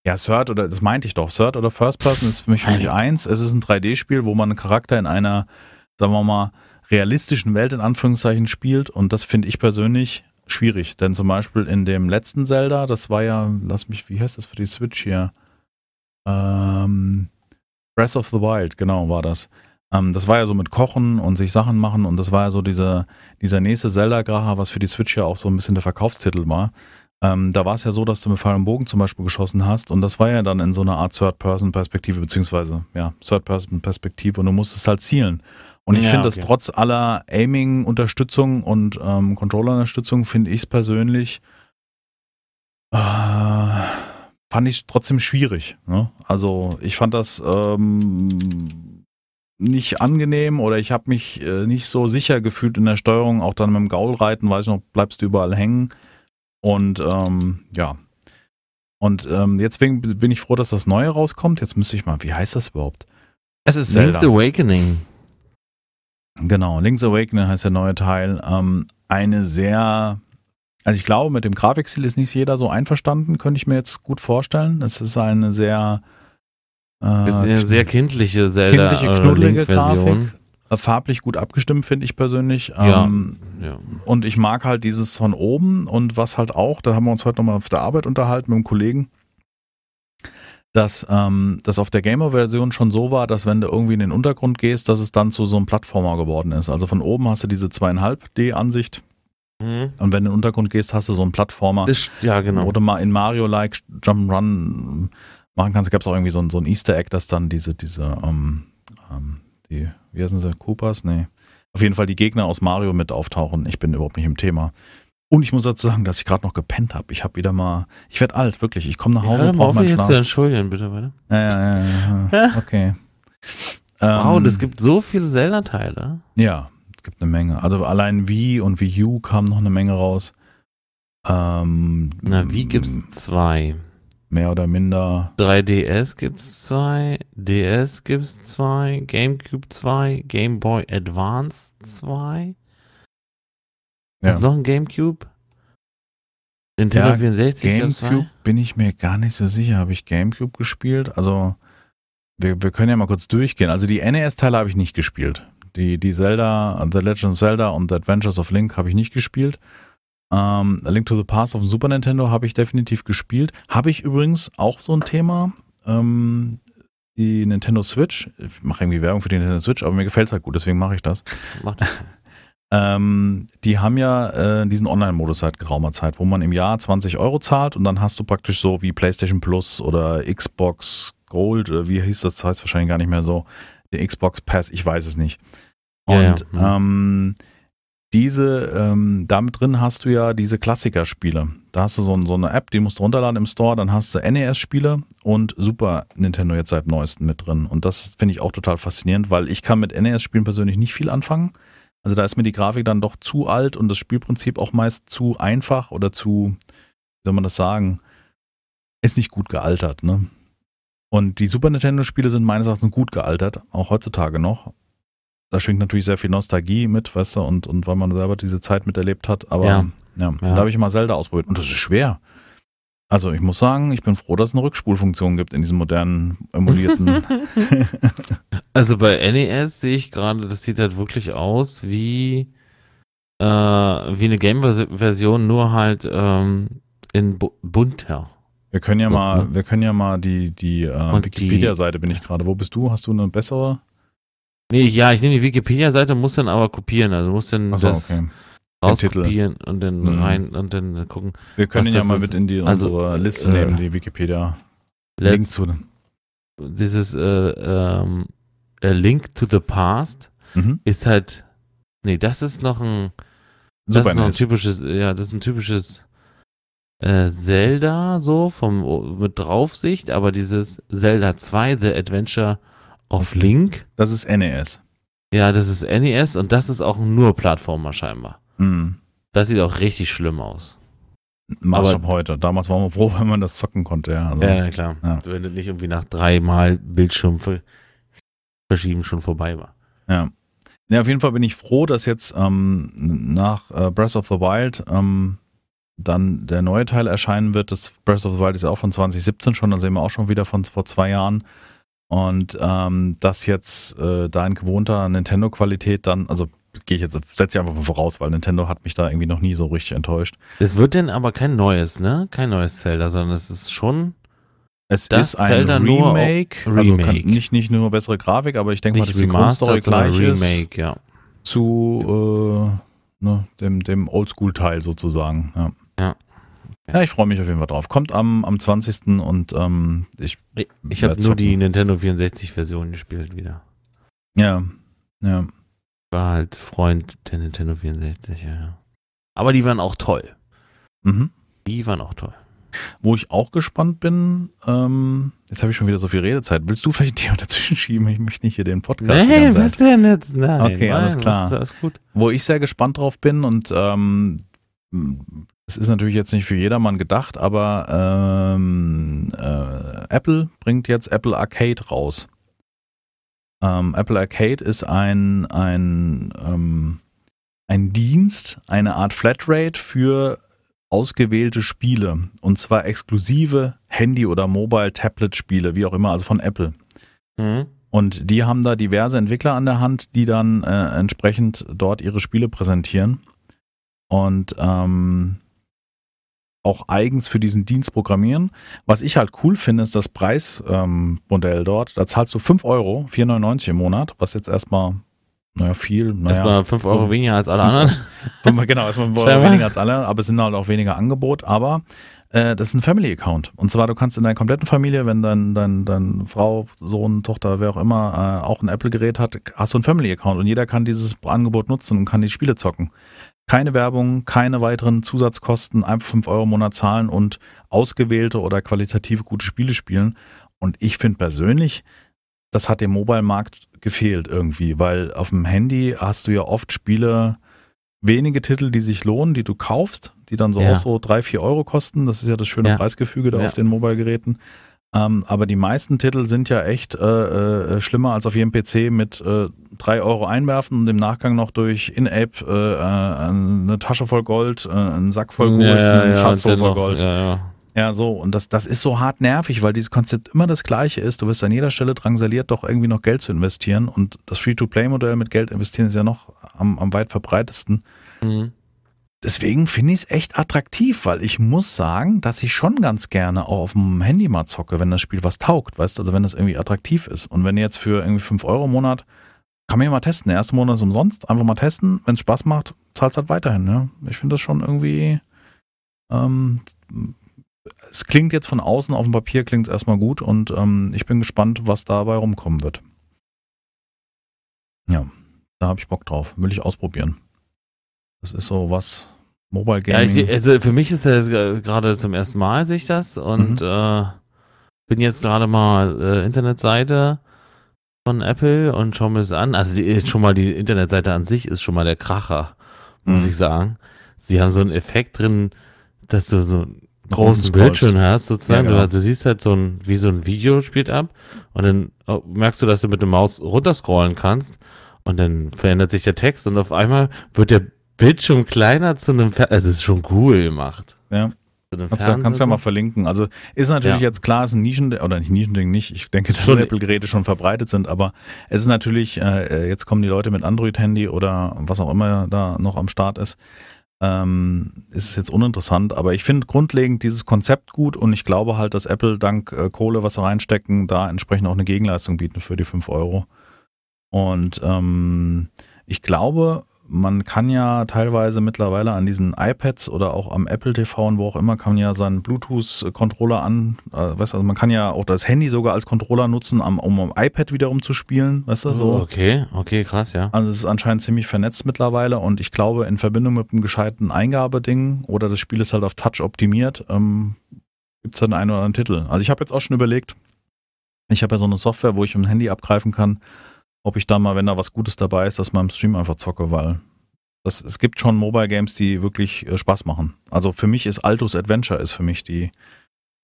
Ja, Third oder, das meinte ich doch. Third oder First Person ist für mich, für mich eins. Es ist ein 3D-Spiel, wo man einen Charakter in einer, sagen wir mal, realistischen Welt in Anführungszeichen spielt. Und das finde ich persönlich schwierig. Denn zum Beispiel in dem letzten Zelda, das war ja, lass mich, wie heißt das für die Switch hier? Ähm, Breath of the Wild, genau, war das. Ähm, das war ja so mit Kochen und sich Sachen machen und das war ja so diese, dieser nächste Zelda-Graha, was für die Switch ja auch so ein bisschen der Verkaufstitel war. Ähm, da war es ja so, dass du mit Pfeil und Bogen zum Beispiel geschossen hast und das war ja dann in so einer Art Third-Person-Perspektive, beziehungsweise ja, Third-Person-Perspektive und du musstest halt zielen. Und ich ja, finde, okay. dass trotz aller Aiming-Unterstützung und ähm, Controller-Unterstützung finde ich es persönlich äh, fand ich trotzdem schwierig. Ne? Also ich fand das ähm, nicht angenehm oder ich habe mich äh, nicht so sicher gefühlt in der Steuerung. Auch dann mit dem Gaulreiten, weiß ich noch, bleibst du überall hängen. Und ähm, ja. Und ähm, jetzt bin, bin ich froh, dass das Neue rauskommt. Jetzt müsste ich mal, wie heißt das überhaupt? Es ist Zelda. Link's Awakening. Genau, Link's Awakening heißt der neue Teil. Ähm, eine sehr, also ich glaube, mit dem Grafikstil ist nicht jeder so einverstanden, könnte ich mir jetzt gut vorstellen. Es ist eine sehr äh, eine sehr kindliche Zelda kindliche, äh, knuddelige Grafik. Äh, farblich gut abgestimmt, finde ich persönlich. Ähm, ja, ja. Und ich mag halt dieses von oben und was halt auch, da haben wir uns heute nochmal auf der Arbeit unterhalten mit einem Kollegen, dass ähm, das auf der Gamer-Version schon so war, dass wenn du irgendwie in den Untergrund gehst, dass es dann zu so einem Plattformer geworden ist. Also von oben hast du diese zweieinhalb D-Ansicht. Mhm. Und wenn du in den Untergrund gehst, hast du so einen Plattformer. Das, ja, genau. Wo du mal in Mario-like Jump'n'Run machen kannst. Gab es auch irgendwie so ein, so ein Easter Egg, dass dann diese, diese, ähm, ähm, die, wie heißen sie, Koopas? Nee. Auf jeden Fall die Gegner aus Mario mit auftauchen. Ich bin überhaupt nicht im Thema. Und ich muss dazu sagen, dass ich gerade noch gepennt habe. Ich habe wieder mal, ich werde alt, wirklich. Ich komme nach Hause ja, und brauche meinen Schlaf. Jetzt entschuldigen, bitte, weiter. Ja, ja, ja, okay. wow, ähm, das gibt so viele Zelda-Teile. Ja, es gibt eine Menge. Also allein Wii und Wii U kamen noch eine Menge raus. Ähm, Na, Wii gibt es zwei. Mehr oder minder. 3DS gibt es zwei, DS gibt es zwei, GameCube zwei, Game Boy Advance zwei. Ja. noch ein Gamecube? Nintendo ja, 64? Gamecube bin ich mir gar nicht so sicher. Habe ich Gamecube gespielt? Also, wir, wir können ja mal kurz durchgehen. Also, die NES-Teile habe ich nicht gespielt. Die, die Zelda, The Legend of Zelda und The Adventures of Link habe ich nicht gespielt. Ähm, Link to the Past auf dem Super Nintendo habe ich definitiv gespielt. Habe ich übrigens auch so ein Thema. Ähm, die Nintendo Switch. Ich mache irgendwie Werbung für die Nintendo Switch, aber mir gefällt es halt gut, deswegen mache ich das. Mach das. Ähm, die haben ja äh, diesen Online-Modus seit geraumer Zeit, wo man im Jahr 20 Euro zahlt und dann hast du praktisch so wie PlayStation Plus oder Xbox Gold, oder wie hieß das, das heißt wahrscheinlich gar nicht mehr so, der Xbox Pass, ich weiß es nicht. Und ja, ja. Ähm, diese, ähm, damit drin hast du ja diese Klassikerspiele. Da hast du so, so, eine App, die musst du runterladen im Store, dann hast du NES-Spiele und Super Nintendo jetzt seit neuestem mit drin. Und das finde ich auch total faszinierend, weil ich kann mit NES-Spielen persönlich nicht viel anfangen. Also da ist mir die Grafik dann doch zu alt und das Spielprinzip auch meist zu einfach oder zu, wie soll man das sagen, ist nicht gut gealtert, ne? Und die Super Nintendo-Spiele sind meines Erachtens gut gealtert, auch heutzutage noch. Da schwingt natürlich sehr viel Nostalgie mit, weißt du, und, und weil man selber diese Zeit miterlebt hat. Aber ja, ja, ja. da habe ich mal Zelda ausprobiert. Und das ist schwer. Also ich muss sagen, ich bin froh, dass es eine Rückspulfunktion gibt in diesem modernen emulierten. also bei NES sehe ich gerade, das sieht halt wirklich aus wie, äh, wie eine Game-Version, nur halt ähm, in bu bunter. Wir können ja mal, ne? wir können ja mal die, die äh, Wikipedia-Seite bin ich gerade. Wo bist du? Hast du eine bessere? Nee, ja, ich nehme die Wikipedia-Seite, muss dann aber kopieren. Also muss dann so, das, okay rauskopieren und dann mhm. rein und dann gucken. Wir können ihn ja mal mit in die also, unsere Liste äh, nehmen, die Wikipedia. Link zu. Dieses äh, ähm, Link to the Past mhm. ist halt. Nee, das ist noch ein. Das Super ist noch ein typisches, ja, das ist ein typisches äh, Zelda so vom mit Draufsicht, aber dieses Zelda 2 The Adventure of Link. Das ist NES. Ja, das ist NES und das ist auch nur Plattformer scheinbar. Mhm. Das sieht auch richtig schlimm aus. Maßstab heute. Damals waren wir froh, wenn man das zocken konnte, ja. Also, ja, klar. Ja. Wenn das nicht irgendwie nach dreimal Bildschirm verschieben schon vorbei war. Ja. Ja, auf jeden Fall bin ich froh, dass jetzt ähm, nach äh, Breath of the Wild ähm, dann der neue Teil erscheinen wird. Das Breath of the Wild ist ja auch von 2017 schon, dann sehen wir auch schon wieder von vor zwei Jahren. Und ähm, das jetzt äh, da in gewohnter Nintendo-Qualität dann, also gehe ich jetzt, setze ich einfach mal voraus, weil Nintendo hat mich da irgendwie noch nie so richtig enttäuscht. Es wird denn aber kein neues, ne? Kein neues Zelda, sondern es ist schon. Es ist ein Zelda Remake, Remake. Also kann, nicht, nicht nur bessere Grafik, aber ich denke mal, dass die Grundstory gleich Remake, ja. zu äh, ne, dem, dem Oldschool-Teil sozusagen. Ja. ja. Ja, ich freue mich auf jeden Fall drauf. Kommt am, am 20. und ähm, ich. Ich, ich habe nur die Nintendo 64-Version gespielt wieder. Ja, ja war halt Freund der Nintendo 64, ja. Aber die waren auch toll. Mhm. Die waren auch toll. Wo ich auch gespannt bin, ähm, jetzt habe ich schon wieder so viel Redezeit. Willst du vielleicht ein Thema dazwischen schieben? Ich möchte nicht hier den Podcast. Nee, was denn jetzt? Nein, okay, nein, alles klar. Alles gut. Wo ich sehr gespannt drauf bin und ähm, es ist natürlich jetzt nicht für jedermann gedacht, aber ähm, äh, Apple bringt jetzt Apple Arcade raus. Ähm, Apple Arcade ist ein, ein, ähm, ein Dienst, eine Art Flatrate für ausgewählte Spiele. Und zwar exklusive Handy- oder Mobile-Tablet-Spiele, wie auch immer, also von Apple. Mhm. Und die haben da diverse Entwickler an der Hand, die dann äh, entsprechend dort ihre Spiele präsentieren. Und ähm, auch eigens für diesen Dienst programmieren. Was ich halt cool finde, ist das Preismodell ähm, dort. Da zahlst du 5 Euro, 4,99 im Monat, was jetzt erstmal, naja, viel. Naja, erstmal 5 Euro weniger als alle anderen. genau, erstmal 5 Euro weniger als alle, aber es sind halt auch weniger Angebot. Aber äh, das ist ein Family-Account. Und zwar, du kannst in deiner kompletten Familie, wenn dein, dein, dein Frau, Sohn, Tochter, wer auch immer, äh, auch ein Apple-Gerät hat, hast du einen Family-Account und jeder kann dieses Angebot nutzen und kann die Spiele zocken. Keine Werbung, keine weiteren Zusatzkosten, einfach 5 Euro im Monat zahlen und ausgewählte oder qualitativ gute Spiele spielen. Und ich finde persönlich, das hat dem Mobile-Markt gefehlt irgendwie, weil auf dem Handy hast du ja oft Spiele, wenige Titel, die sich lohnen, die du kaufst, die dann so ja. auch so 3, 4 Euro kosten. Das ist ja das schöne ja. Preisgefüge da ja. auf den Mobile-Geräten. Ähm, aber die meisten Titel sind ja echt äh, äh, schlimmer als auf jedem PC mit äh, 3 Euro einwerfen und im Nachgang noch durch In-App äh, äh eine Tasche voll Gold, äh, einen Sack voll Gold, ja, einen ja, Schatz voll noch, Gold. Ja, ja. ja, so, und das, das ist so hart nervig, weil dieses Konzept immer das gleiche ist. Du wirst an jeder Stelle drangsaliert, doch irgendwie noch Geld zu investieren. Und das Free-to-Play-Modell mit Geld investieren ist ja noch am, am weit verbreitesten. Mhm deswegen finde ich es echt attraktiv, weil ich muss sagen, dass ich schon ganz gerne auch auf dem Handy mal zocke, wenn das Spiel was taugt, weißt du, also wenn das irgendwie attraktiv ist. Und wenn jetzt für irgendwie 5 Euro im Monat, kann man ja mal testen. Der erste Monat ist umsonst, einfach mal testen. Wenn es Spaß macht, zahlt es halt weiterhin. Ne? Ich finde das schon irgendwie. Ähm, es klingt jetzt von außen auf dem Papier klingt es erstmal gut und ähm, ich bin gespannt, was dabei rumkommen wird. Ja, da habe ich Bock drauf. Will ich ausprobieren. Das ist so was, Mobile Gaming. Ja, ich, also für mich ist das gerade zum ersten Mal sehe ich das und mhm. äh, bin jetzt gerade mal äh, Internetseite von Apple und schaue mir das an. Also die, schon mal die Internetseite an sich ist schon mal der Kracher, muss mhm. ich sagen. Sie haben so einen Effekt drin, dass du so einen großen Bildschirm hast, sozusagen. Ja, genau. du, du, siehst halt so ein, wie so ein Video spielt ab und dann oh, merkst du, dass du mit der Maus runterscrollen kannst und dann verändert sich der Text und auf einmal wird der Bildschirm kleiner zu einem Fernseher. Also, es ist schon cool gemacht. Ja. Kannst, du, kannst ja mal verlinken. Also ist natürlich ja. jetzt klar, es ist ein Nischen, oder nicht Nischending nicht. Ich denke, dass Apple-Geräte schon verbreitet sind, aber es ist natürlich, äh, jetzt kommen die Leute mit Android-Handy oder was auch immer da noch am Start ist. Ähm, ist es jetzt uninteressant, aber ich finde grundlegend dieses Konzept gut und ich glaube halt, dass Apple dank äh, Kohle, was sie reinstecken, da entsprechend auch eine Gegenleistung bieten für die 5 Euro. Und ähm, ich glaube, man kann ja teilweise mittlerweile an diesen iPads oder auch am Apple TV und wo auch immer, kann man ja seinen Bluetooth-Controller an, äh, weißt du, also man kann ja auch das Handy sogar als Controller nutzen, um, um am iPad wiederum zu spielen, weißt du, so. Oh, okay, okay, krass, ja. Also es ist anscheinend ziemlich vernetzt mittlerweile und ich glaube, in Verbindung mit einem gescheiten Eingabeding oder das Spiel ist halt auf Touch optimiert, ähm, gibt es dann einen oder anderen Titel. Also ich habe jetzt auch schon überlegt, ich habe ja so eine Software, wo ich ein Handy abgreifen kann, ob ich da mal, wenn da was Gutes dabei ist, dass mal im Stream einfach zocke, weil das, es gibt schon Mobile Games, die wirklich äh, Spaß machen. Also für mich ist Altos Adventure ist für mich die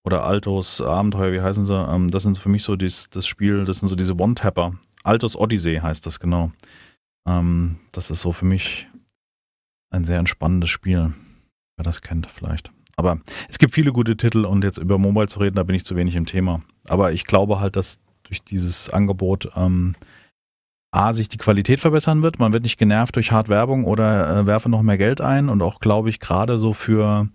oder Altos Abenteuer, wie heißen sie? Ähm, das sind für mich so dies, das Spiel, das sind so diese One-Tapper. Altos Odyssey heißt das genau. Ähm, das ist so für mich ein sehr entspannendes Spiel. Wer das kennt, vielleicht. Aber es gibt viele gute Titel und jetzt über Mobile zu reden, da bin ich zu wenig im Thema. Aber ich glaube halt, dass durch dieses Angebot ähm, A, sich die Qualität verbessern wird. Man wird nicht genervt durch Hard-Werbung oder äh, werfe noch mehr Geld ein. Und auch, glaube ich, gerade so für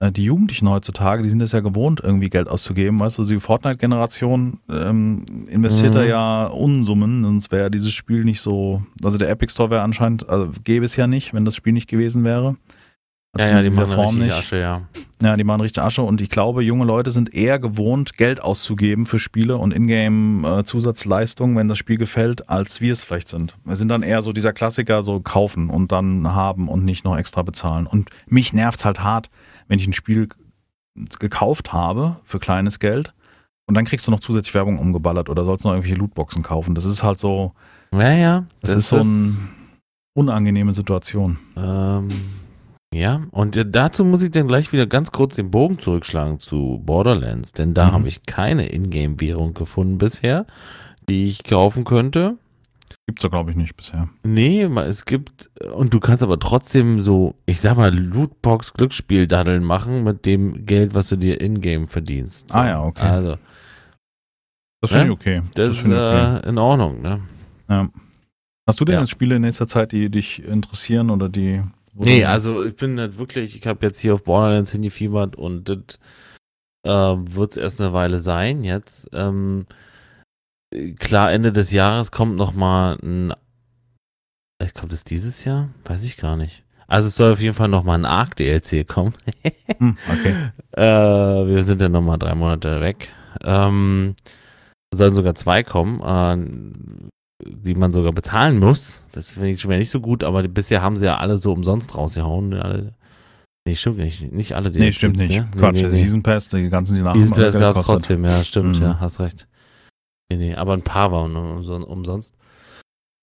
äh, die Jugendlichen heutzutage, die sind es ja gewohnt, irgendwie Geld auszugeben. Weißt du, die Fortnite-Generation ähm, investiert mhm. da ja Unsummen, sonst wäre dieses Spiel nicht so. Also der Epic Store wäre anscheinend, also gäbe es ja nicht, wenn das Spiel nicht gewesen wäre. Ja, ja, die machen Form richtig nicht. Asche, ja. Ja, die machen richtig Asche und ich glaube, junge Leute sind eher gewohnt, Geld auszugeben für Spiele und Ingame-Zusatzleistungen, wenn das Spiel gefällt, als wir es vielleicht sind. Wir sind dann eher so dieser Klassiker, so kaufen und dann haben und nicht noch extra bezahlen. Und mich nervt's halt hart, wenn ich ein Spiel gekauft habe für kleines Geld und dann kriegst du noch zusätzlich Werbung umgeballert oder sollst noch irgendwelche Lootboxen kaufen. Das ist halt so. Ja, ja. Das, das ist so eine unangenehme Situation. Ähm ja, und dazu muss ich dann gleich wieder ganz kurz den Bogen zurückschlagen zu Borderlands, denn da mhm. habe ich keine Ingame-Währung gefunden bisher, die ich kaufen könnte. Gibt's da, glaube ich, nicht bisher. Nee, es gibt, und du kannst aber trotzdem so, ich sag mal, Lootbox-Glücksspiel-Daddeln machen mit dem Geld, was du dir in-game verdienst. So. Ah ja, okay. Also. Das finde ne? ich okay. Das, das ist okay. Äh, in Ordnung, ne? Ja. Hast du denn ja. Spiele in nächster Zeit, die dich interessieren oder die Nee, also ich bin nicht wirklich, ich habe jetzt hier auf Borderlands hingefiebert und das äh, wird es erst eine Weile sein jetzt. Ähm, klar, Ende des Jahres kommt noch mal ein, äh, kommt es dieses Jahr? Weiß ich gar nicht. Also es soll auf jeden Fall noch mal ein Arc-DLC kommen. hm, okay. Äh, wir sind ja noch mal drei Monate weg. Ähm, sollen sogar zwei kommen. Äh, die man sogar bezahlen muss. Das finde ich schon wieder nicht so gut, aber bisher haben sie ja alle so umsonst rausgehauen. Alle, nee, stimmt nicht. Nicht alle. Die nee, stimmt nicht. Ne? Quatsch, nee, nee, Season Pass, die ganzen, die nach Season Pass gab es trotzdem, ja, stimmt, mhm. ja, hast recht. Nee, nee, aber ein paar waren umsonst.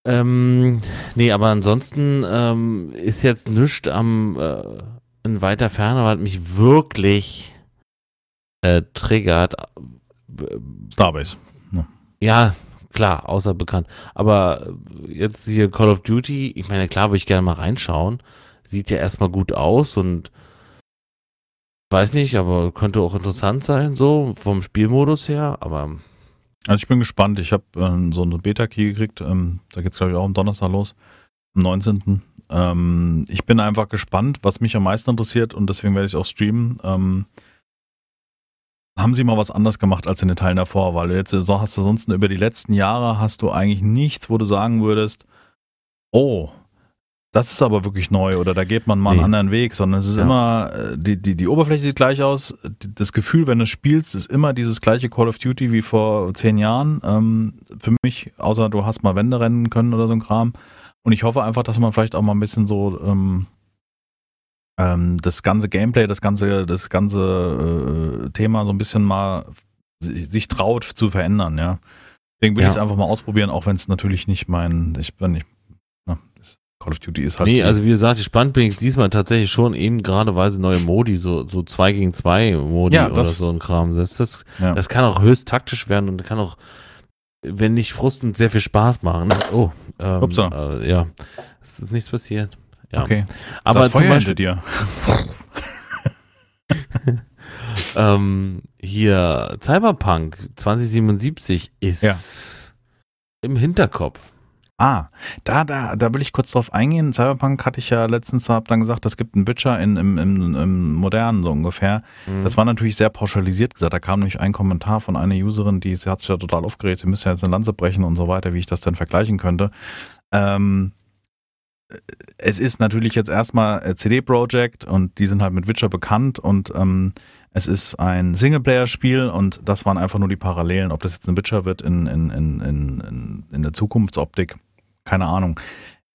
Ähm, nee, aber ansonsten ähm, ist jetzt nichts am äh, in weiter Ferne, aber hat mich wirklich äh, triggert. Starbase. Ja. ja, klar, außer bekannt. Aber jetzt hier Call of Duty, ich meine, klar würde ich gerne mal reinschauen. Sieht ja erstmal gut aus und weiß nicht, aber könnte auch interessant sein, so vom Spielmodus her, aber. Also ich bin gespannt. Ich habe äh, so eine Beta-Key gekriegt. Ähm, da geht es, glaube ich, auch am Donnerstag los. Am 19. Ähm, ich bin einfach gespannt, was mich am meisten interessiert und deswegen werde ich auch streamen. Haben sie mal was anders gemacht als in den Teilen davor, weil jetzt so hast du sonst über die letzten Jahre hast du eigentlich nichts, wo du sagen würdest, oh, das ist aber wirklich neu oder da geht man mal nee. einen anderen Weg, sondern es ist ja. immer, äh, die, die, die Oberfläche sieht gleich aus, das Gefühl, wenn du spielst, ist immer dieses gleiche Call of Duty wie vor zehn Jahren. Ähm, für mich, außer du hast mal Wände rennen können oder so ein Kram. Und ich hoffe einfach, dass man vielleicht auch mal ein bisschen so ähm, ähm, das ganze Gameplay, das ganze, das ganze äh, Thema so ein bisschen mal sich traut zu verändern, ja. Deswegen will ja. ich es einfach mal ausprobieren, auch wenn es natürlich nicht mein, ich bin nicht, na, Call of Duty ist halt. Nee, also wie gesagt, gespannt bin ich diesmal tatsächlich schon eben gerade weil sie neue Modi, so, so 2 gegen 2 Modi ja, oder so ein Kram. Das, das, ja. das kann auch höchst taktisch werden und kann auch, wenn nicht frustend, sehr viel Spaß machen. Oh, ähm, äh, ja, es ist nichts passiert. Ja. Okay. Aber das zum Beispiel dir. ähm, hier Cyberpunk 2077 ist ja. im Hinterkopf. Ah, da, da, da will ich kurz drauf eingehen. Cyberpunk hatte ich ja letztens hab dann gesagt, es gibt einen Witcher in, im, im, im Modernen so ungefähr. Mhm. Das war natürlich sehr pauschalisiert gesagt. Da kam nämlich ein Kommentar von einer Userin, die sie hat sich ja total aufgeregt, sie müsste ja jetzt eine Lanze brechen und so weiter, wie ich das denn vergleichen könnte. Ähm, es ist natürlich jetzt erstmal CD Projekt und die sind halt mit Witcher bekannt und ähm, es ist ein Singleplayer-Spiel und das waren einfach nur die Parallelen. Ob das jetzt ein Witcher wird in, in, in, in, in der Zukunftsoptik, keine Ahnung.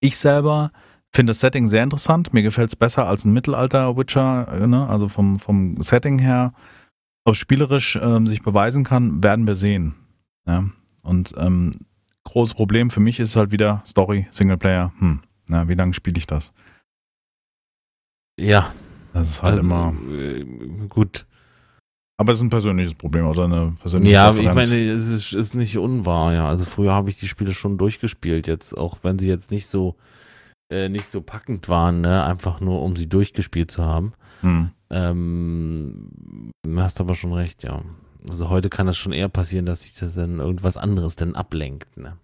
Ich selber finde das Setting sehr interessant. Mir gefällt es besser als ein Mittelalter-Witcher, ne? also vom, vom Setting her. Ob spielerisch ähm, sich beweisen kann, werden wir sehen. Ja? Und ähm, großes Problem für mich ist halt wieder Story, Singleplayer. Hm, na, wie lange spiele ich das? Ja. Das ist halt also, immer. Äh, gut. Aber es ist ein persönliches Problem oder eine persönliche Ja, Präferenz. ich meine, es ist, ist nicht unwahr, ja. Also früher habe ich die Spiele schon durchgespielt, jetzt, auch wenn sie jetzt nicht so äh, nicht so packend waren, ne? einfach nur um sie durchgespielt zu haben. Hm. Ähm, hast aber schon recht, ja. Also heute kann es schon eher passieren, dass sich das dann irgendwas anderes dann ablenkt. Ne?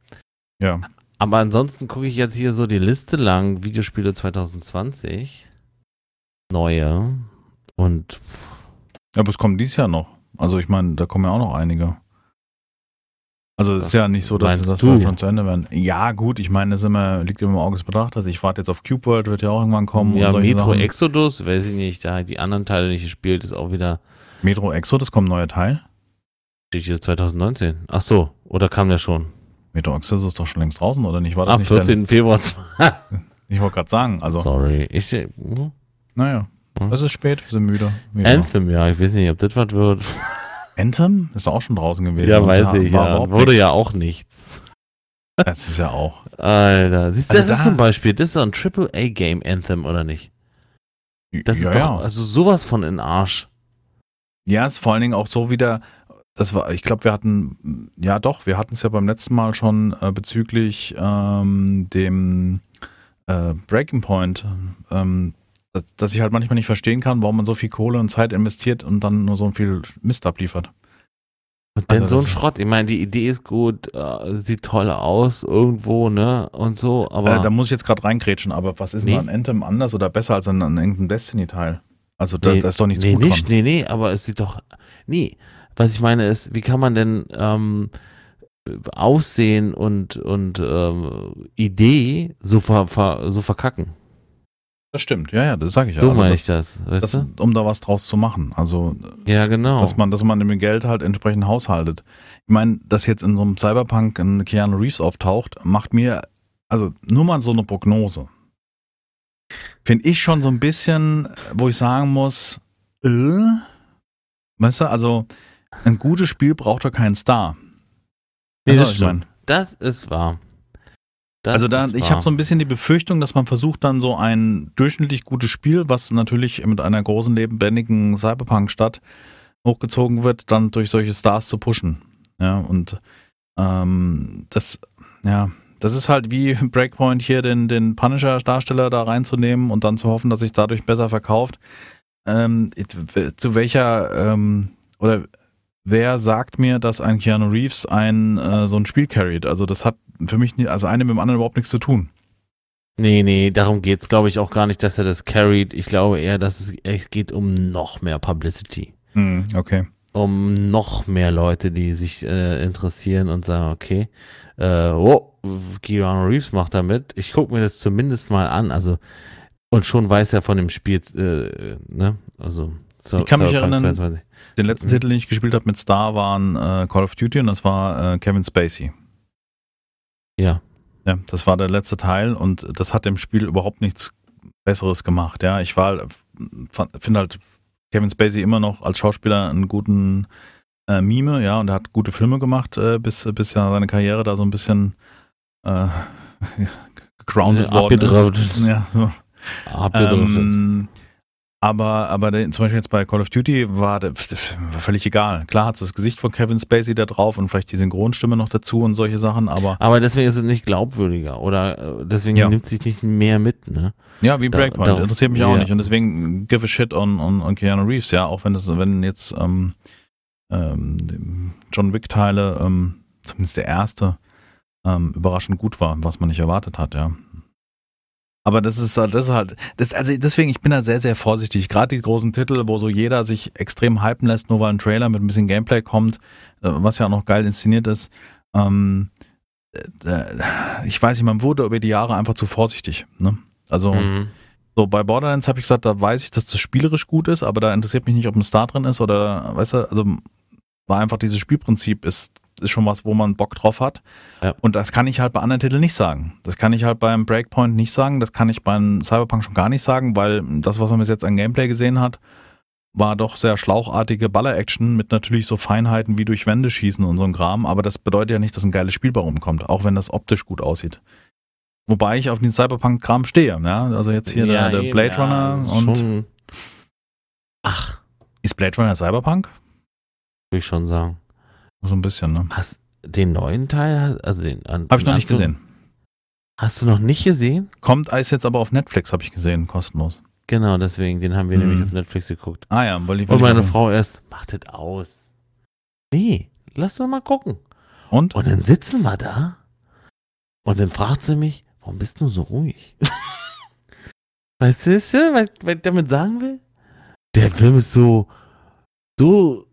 Ja. Aber ansonsten gucke ich jetzt hier so die Liste lang, Videospiele 2020. Neue. Und. Ja, aber es kommt dieses Jahr noch. Also ich meine, da kommen ja auch noch einige. Also es ist ja nicht so, dass das schon zu Ende werden. Ja, gut, ich meine, das immer, liegt immer im Auge des Betrachters. Ich warte jetzt auf Cube World, wird ja auch irgendwann kommen. Ja, Metro Sachen. Exodus, weiß ich nicht, da die anderen Teile nicht gespielt, ist auch wieder. Metro Exodus kommt ein neuer Teil? Steht hier 2019. Ach so, oder kam der schon? Exodus ist doch schon längst draußen, oder nicht? War das Am 14. Februar. ich wollte gerade sagen, also. Sorry, ich. Hm? Naja, hm? es ist spät, wir sind müde. Wieder. Anthem, ja, ich weiß nicht, ob das was wird. Anthem ist auch schon draußen gewesen. Ja, weiß ich, ja. Wurde nichts. ja auch nichts. Das ist ja auch. Alter, siehst, also das ist zum Beispiel, das ist ein Triple-A-Game Anthem, oder nicht? Das ja, ist doch, ja. also sowas von in Arsch. Ja, es ist vor allen Dingen auch so wieder, das war, ich glaube, wir hatten, ja doch, wir hatten es ja beim letzten Mal schon äh, bezüglich ähm, dem äh, Breaking Point, ähm, dass, dass ich halt manchmal nicht verstehen kann, warum man so viel Kohle und Zeit investiert und dann nur so viel Mist abliefert. Und dann also so ein Schrott. Ich meine, die Idee ist gut, äh, sieht toll aus irgendwo, ne? Und so, aber. Äh, da muss ich jetzt gerade reingrätschen, aber was ist nee. denn an Anthem anders oder besser als an, an irgendeinem Destiny-Teil? Also da, nee, da, ist doch nichts nee, gut nicht, dran. Nee, nee, aber es sieht doch. Nee. Was ich meine ist, wie kann man denn ähm, Aussehen und, und ähm, Idee so, ver, ver, so verkacken? Das stimmt, ja, ja, das sage ich ja. So also, meine ich das, weißt das, du? Um da was draus zu machen. Also, ja, genau. Dass man, dass man mit dem Geld halt entsprechend haushaltet. Ich meine, dass jetzt in so einem Cyberpunk ein Keanu Reeves auftaucht, macht mir, also nur mal so eine Prognose. Finde ich schon so ein bisschen, wo ich sagen muss, äh, weißt du, also ein gutes Spiel braucht doch keinen Star. Nee, das, das, das ist wahr. Das also da, ich habe so ein bisschen die Befürchtung, dass man versucht dann so ein durchschnittlich gutes Spiel, was natürlich mit einer großen lebendigen Cyberpunk-Stadt hochgezogen wird, dann durch solche Stars zu pushen. Ja, und ähm, das, ja, das ist halt wie Breakpoint hier den, den Punisher-Darsteller da reinzunehmen und dann zu hoffen, dass sich dadurch besser verkauft. Ähm, zu welcher ähm, oder wer sagt mir, dass ein Keanu Reeves ein äh, so ein Spiel carried? Also das hat für mich nie, also eine mit dem anderen überhaupt nichts zu tun. Nee, nee, darum geht's, glaube ich, auch gar nicht, dass er das carried. Ich glaube eher, dass es echt geht um noch mehr Publicity. Mm, okay. Um noch mehr Leute, die sich äh, interessieren und sagen, okay, äh, oh, Keanu Reeves macht damit. Ich gucke mir das zumindest mal an. Also, und schon weiß er von dem Spiel, äh, ne? Also, so, ich kann mich erinnern, 22. den letzten mhm. Titel, den ich gespielt habe mit Star, waren äh, Call of Duty und das war äh, Kevin Spacey. Ja. Ja, das war der letzte Teil und das hat dem Spiel überhaupt nichts Besseres gemacht. Ja, ich war, finde halt Kevin Spacey immer noch als Schauspieler einen guten äh, Mime, ja, und er hat gute Filme gemacht, äh, bis, bis ja seine Karriere da so ein bisschen äh, grounded worden ist. Ja, so. Ähm, aber, aber zum Beispiel jetzt bei Call of Duty war, das war völlig egal. Klar hat es das Gesicht von Kevin Spacey da drauf und vielleicht die Synchronstimme noch dazu und solche Sachen, aber. Aber deswegen ist es nicht glaubwürdiger oder äh, deswegen ja. nimmt sich nicht mehr mit, ne? Ja, wie Breakpoint. Da, interessiert mich auch ja. nicht. Und deswegen give a shit on, on, on Keanu Reeves, ja, auch wenn das, wenn jetzt ähm, ähm, John Wick-Teile, ähm, zumindest der erste, ähm, überraschend gut war, was man nicht erwartet hat, ja. Aber das ist halt, das ist halt, das, also deswegen, ich bin da sehr, sehr vorsichtig. Gerade die großen Titel, wo so jeder sich extrem hypen lässt, nur weil ein Trailer mit ein bisschen Gameplay kommt, äh, was ja auch noch geil inszeniert ist. Ähm, äh, ich weiß nicht, man wurde über die Jahre einfach zu vorsichtig. Ne? Also mhm. so bei Borderlands habe ich gesagt, da weiß ich, dass das spielerisch gut ist, aber da interessiert mich nicht, ob ein Star drin ist oder, weißt du, also war einfach dieses Spielprinzip ist, ist schon was, wo man Bock drauf hat. Ja. Und das kann ich halt bei anderen Titeln nicht sagen. Das kann ich halt beim Breakpoint nicht sagen, das kann ich beim Cyberpunk schon gar nicht sagen, weil das, was man bis jetzt an Gameplay gesehen hat, war doch sehr schlauchartige Baller-Action mit natürlich so Feinheiten wie durch Wände schießen und so ein Kram, aber das bedeutet ja nicht, dass ein geiles Spiel bei rumkommt, auch wenn das optisch gut aussieht. Wobei ich auf den Cyberpunk-Kram stehe, ja. Also jetzt hier ja, der, der Blade Runner ja, und. Schon. Ach. Ist Blade Runner Cyberpunk? Würde ich schon sagen. So ein bisschen, ne? Hast den neuen Teil, also den. Habe ich noch nicht gesehen. Hast du noch nicht gesehen? Kommt ist jetzt aber auf Netflix, habe ich gesehen, kostenlos. Genau, deswegen, den haben wir mhm. nämlich auf Netflix geguckt. Ah ja, weil ich Und meine Frau erst, macht das aus. Nee, lass doch mal gucken. Und? Und dann sitzen wir da und dann fragt sie mich, warum bist du so ruhig? weißt du, was, was ich damit sagen will? Der Film ist so, so,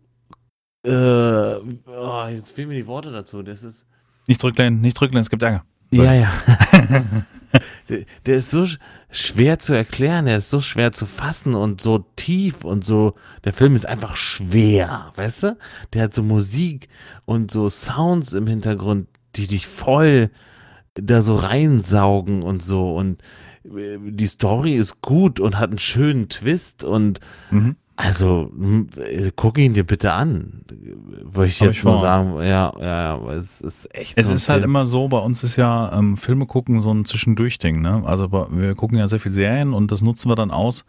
äh, oh, jetzt fehlen mir die Worte dazu. Das ist. Nicht zurücklehnen, nicht zurücklehnen, es gibt Ärger. Ja, ja. der, der, ist so schwer zu erklären, der ist so schwer zu fassen und so tief und so. Der Film ist einfach schwer, weißt du? Der hat so Musik und so Sounds im Hintergrund, die dich voll da so reinsaugen und so. Und äh, die Story ist gut und hat einen schönen Twist und mhm. Also, hm, äh, guck ihn dir bitte an. Wollte ich jetzt mal sagen, ja, ja, ja, es ist echt. Es so ist halt Film. halt immer so, bei uns ist ja ähm, Filme gucken so ein Zwischendurchding, ne? Also wir gucken ja sehr viel Serien und das nutzen wir dann aus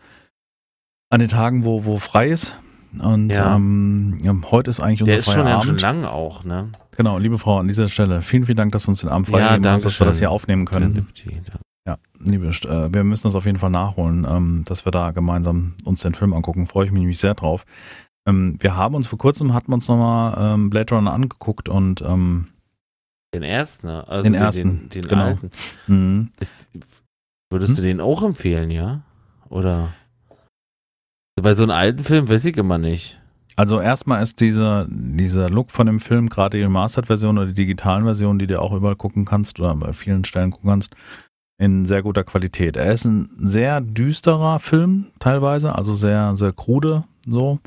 an den Tagen, wo, wo frei ist. Und ja. Ähm, ja, heute ist eigentlich unser Der ist schon, schon lang auch, ne? Genau, liebe Frau, an dieser Stelle, vielen, vielen Dank, dass du uns den Abend freigegeben ja, hast, dass wir das hier aufnehmen können. Ja, liebe, äh, wir müssen das auf jeden Fall nachholen, ähm, dass wir da gemeinsam uns den Film angucken. Freue ich mich nämlich sehr drauf. Ähm, wir haben uns vor kurzem, hatten wir uns nochmal ähm, Blade Runner angeguckt und den ersten, ne? also den, den ersten, den, den genau. alten. Mhm. Ist, würdest hm? du den auch empfehlen, ja? Oder? Bei so einem alten Film weiß ich immer nicht. Also erstmal ist dieser, dieser Look von dem Film, gerade die Remastered-Version oder die digitalen Version, die du auch überall gucken kannst oder bei vielen Stellen gucken kannst, in sehr guter Qualität. Er ist ein sehr düsterer Film teilweise, also sehr, sehr krude so.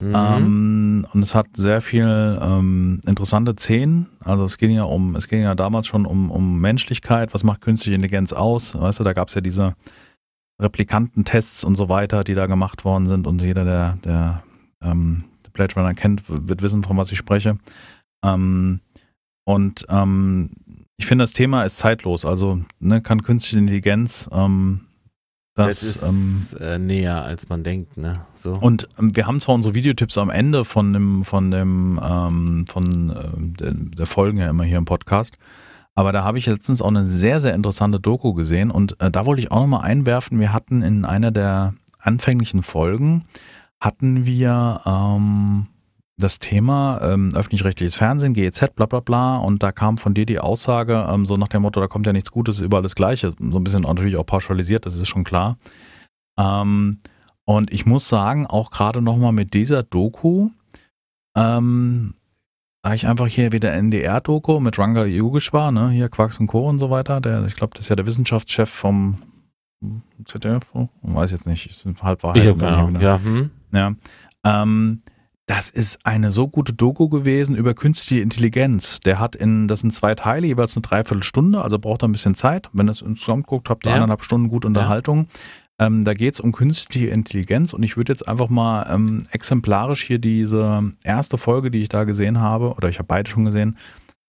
Mhm. Ähm, und es hat sehr viel ähm, interessante Szenen. Also es ging ja um, es ging ja damals schon um, um Menschlichkeit, was macht künstliche Intelligenz aus? Weißt du, da gab es ja diese Replikantentests und so weiter, die da gemacht worden sind und jeder, der, der ähm, Blade Runner kennt, wird wissen, von was ich spreche. Ähm, und ähm, ich finde, das Thema ist zeitlos. Also ne, kann künstliche Intelligenz ähm, das, das ist ähm, äh, näher als man denkt, ne? So. Und ähm, wir haben zwar unsere Videotipps am Ende von dem, von dem, ähm, von äh, der, der, Folgen ja immer hier im Podcast, aber da habe ich letztens auch eine sehr, sehr interessante Doku gesehen und äh, da wollte ich auch nochmal einwerfen, wir hatten in einer der anfänglichen Folgen, hatten wir ähm, das Thema ähm, öffentlich-rechtliches Fernsehen, GEZ, bla bla bla. Und da kam von dir die Aussage, ähm, so nach dem Motto, da kommt ja nichts Gutes, ist überall das Gleiche. So ein bisschen natürlich auch pauschalisiert, das ist schon klar. Ähm, und ich muss sagen, auch gerade nochmal mit dieser Doku, ähm, da ich einfach hier wieder NDR-Doku mit Ranga Yogeshwar, ne, hier Quarks und Co. und so weiter, der, ich glaube, das ist ja der Wissenschaftschef vom ZDF, weiß jetzt nicht, ist halb Wahrheit. Ich genau. Ja, hm. ja. Ähm, das ist eine so gute Doku gewesen über künstliche Intelligenz. Der hat in, das sind zwei Teile, jeweils eine Dreiviertelstunde, also braucht er ein bisschen Zeit. Wenn ihr es insgesamt guckt, habt ihr ja. eineinhalb Stunden gute Unterhaltung. Ja. Ähm, da geht es um künstliche Intelligenz und ich würde jetzt einfach mal ähm, exemplarisch hier diese erste Folge, die ich da gesehen habe, oder ich habe beide schon gesehen,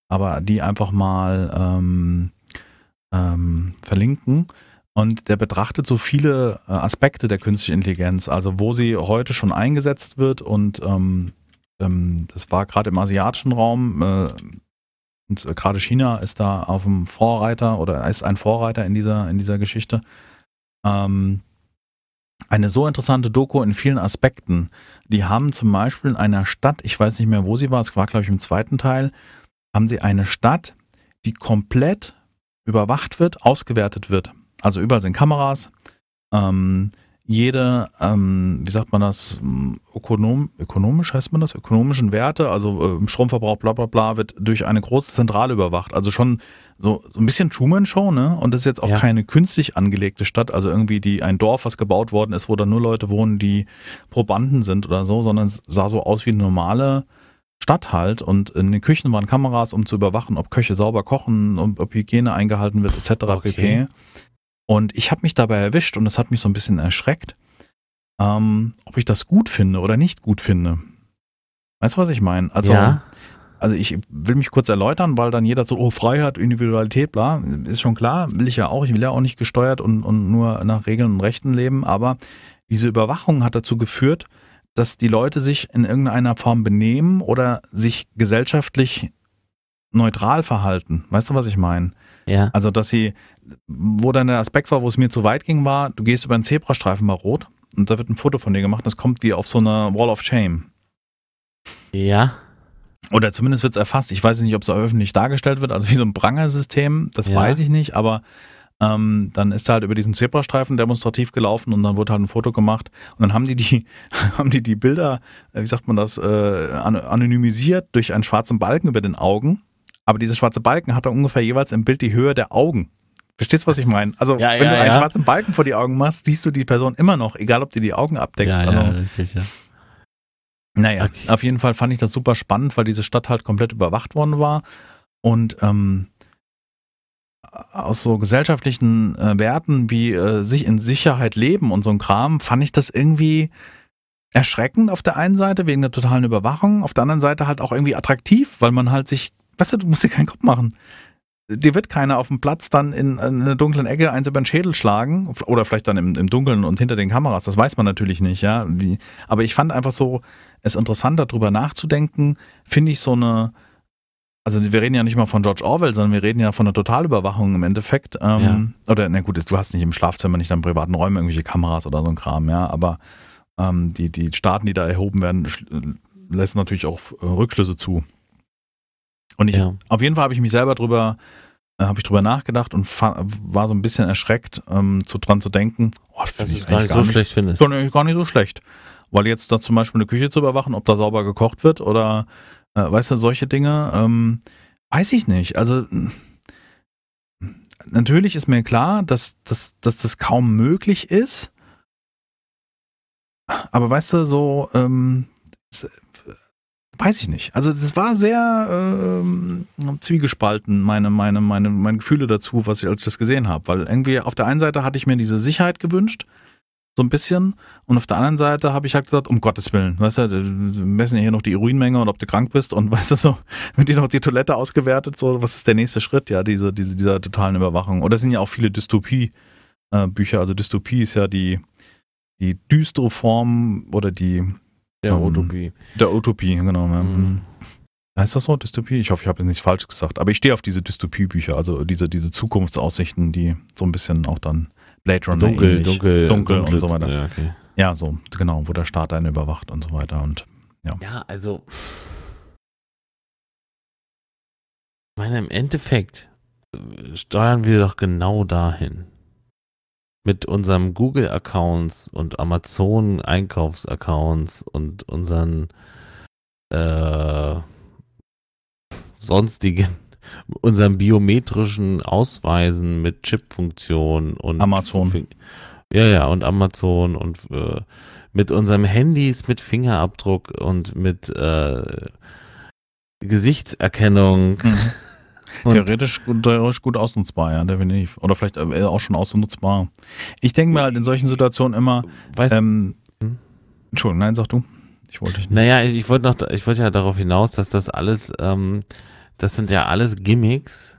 aber die einfach mal ähm, ähm verlinken. Und der betrachtet so viele äh, Aspekte der künstlichen Intelligenz, also wo sie heute schon eingesetzt wird. Und ähm, ähm, das war gerade im asiatischen Raum. Äh, und äh, gerade China ist da auf dem Vorreiter oder ist ein Vorreiter in dieser, in dieser Geschichte. Ähm, eine so interessante Doku in vielen Aspekten. Die haben zum Beispiel in einer Stadt, ich weiß nicht mehr, wo sie war, es war, glaube ich, im zweiten Teil, haben sie eine Stadt, die komplett überwacht wird, ausgewertet wird. Also überall sind Kameras. Ähm, jede, ähm, wie sagt man das, ökonom, ökonomisch heißt man das, ökonomischen Werte, also äh, Stromverbrauch, bla bla bla, wird durch eine große Zentrale überwacht. Also schon so, so ein bisschen Truman-Show, ne? Und das ist jetzt auch ja. keine künstlich angelegte Stadt, also irgendwie die ein Dorf, was gebaut worden ist, wo da nur Leute wohnen, die Probanden sind oder so, sondern es sah so aus wie eine normale Stadt halt und in den Küchen waren Kameras, um zu überwachen, ob Köche sauber kochen, ob Hygiene eingehalten wird, etc. Okay. pp. Und ich habe mich dabei erwischt und das hat mich so ein bisschen erschreckt, ähm, ob ich das gut finde oder nicht gut finde. Weißt du, was ich meine? Also, ja. also ich will mich kurz erläutern, weil dann jeder so, oh, Freiheit, Individualität, bla, ist schon klar, will ich ja auch. Ich will ja auch nicht gesteuert und, und nur nach Regeln und Rechten leben, aber diese Überwachung hat dazu geführt, dass die Leute sich in irgendeiner Form benehmen oder sich gesellschaftlich neutral verhalten. Weißt du, was ich meine? Ja. Also, dass sie, wo dann der Aspekt war, wo es mir zu weit ging, war, du gehst über einen Zebrastreifen bei Rot und da wird ein Foto von dir gemacht das kommt wie auf so einer Wall of Shame. Ja. Oder zumindest wird es erfasst. Ich weiß nicht, ob es öffentlich dargestellt wird, also wie so ein Pranger-System, das ja. weiß ich nicht, aber ähm, dann ist er halt über diesen Zebrastreifen demonstrativ gelaufen und dann wurde halt ein Foto gemacht und dann haben die die, haben die, die Bilder, äh, wie sagt man das, äh, anonymisiert durch einen schwarzen Balken über den Augen aber dieser schwarze Balken hat dann ungefähr jeweils im Bild die Höhe der Augen. Verstehst du, was ich meine? Also, ja, wenn ja, du einen ja. schwarzen Balken vor die Augen machst, siehst du die Person immer noch, egal ob du die Augen abdeckst. Ja, also, ja, richtig, ja. Naja, okay. auf jeden Fall fand ich das super spannend, weil diese Stadt halt komplett überwacht worden war. Und ähm, aus so gesellschaftlichen äh, Werten wie äh, sich in Sicherheit leben und so ein Kram, fand ich das irgendwie erschreckend auf der einen Seite wegen der totalen Überwachung, auf der anderen Seite halt auch irgendwie attraktiv, weil man halt sich weißt du, du musst dir keinen Kopf machen. Dir wird keiner auf dem Platz dann in, in einer dunklen Ecke eins über den Schädel schlagen oder vielleicht dann im, im Dunkeln und hinter den Kameras. Das weiß man natürlich nicht, ja. Wie, aber ich fand einfach so, es interessant, darüber nachzudenken, finde ich so eine, also wir reden ja nicht mal von George Orwell, sondern wir reden ja von einer Totalüberwachung im Endeffekt. Ähm, ja. Oder na gut, du hast nicht im Schlafzimmer, nicht in privaten Räumen irgendwelche Kameras oder so ein Kram, ja. Aber ähm, die, die Staaten, die da erhoben werden, lassen natürlich auch äh, Rückschlüsse zu. Und ich, ja. auf jeden Fall habe ich mich selber drüber, äh, habe ich drüber nachgedacht und war so ein bisschen erschreckt, ähm, zu, dran zu denken, oh, das ich gar nicht gar so nicht, schlecht findest. Gar, gar nicht so schlecht. Weil jetzt da zum Beispiel eine Küche zu überwachen, ob da sauber gekocht wird oder, äh, weißt du, solche Dinge, ähm, weiß ich nicht. Also, natürlich ist mir klar, dass, dass, dass das kaum möglich ist. Aber weißt du, so, ähm, weiß ich nicht. Also das war sehr ähm, zwiegespalten, meine, meine, meine, meine Gefühle dazu, was ich als ich das gesehen habe. Weil irgendwie auf der einen Seite hatte ich mir diese Sicherheit gewünscht, so ein bisschen. Und auf der anderen Seite habe ich halt gesagt, um Gottes Willen, weißt du, wir messen ja hier noch die Urinmenge und ob du krank bist und weißt du so, wird dir noch die Toilette ausgewertet, so, was ist der nächste Schritt, ja, diese, diese, dieser totalen Überwachung. Oder sind ja auch viele Dystopie-Bücher, also Dystopie ist ja die, die düstere Form oder die der um, Utopie. Der Utopie, genau. Ja. Mhm. Heißt das so, Dystopie? Ich hoffe, ich habe jetzt nichts falsch gesagt. Aber ich stehe auf diese Dystopie-Bücher, also diese, diese Zukunftsaussichten, die so ein bisschen auch dann Blade Runner dunkel, ähnlich, dunkel, dunkel, dunkel und so weiter. Ja, okay. ja, so, genau, wo der Staat einen überwacht und so weiter. Und ja. Ja, also. Ich meine, im Endeffekt äh, steuern wir doch genau dahin mit unserem Google-Accounts und Amazon-Einkaufs-Accounts und unseren äh, sonstigen, unseren biometrischen Ausweisen mit Chip-Funktion und Amazon. Ja, ja, und Amazon und äh, mit unserem Handys mit Fingerabdruck und mit äh, Gesichtserkennung. Mhm. Theoretisch, theoretisch gut ausnutzbar, ja, definitiv. Oder vielleicht äh, auch schon ausnutzbar. Ich denke mir halt in solchen Situationen immer, weißt, ähm, hm? Entschuldigung, nein, sag du. Ich wollte nicht. Naja, ich, ich wollte noch, ich wollte ja darauf hinaus, dass das alles, ähm, das sind ja alles Gimmicks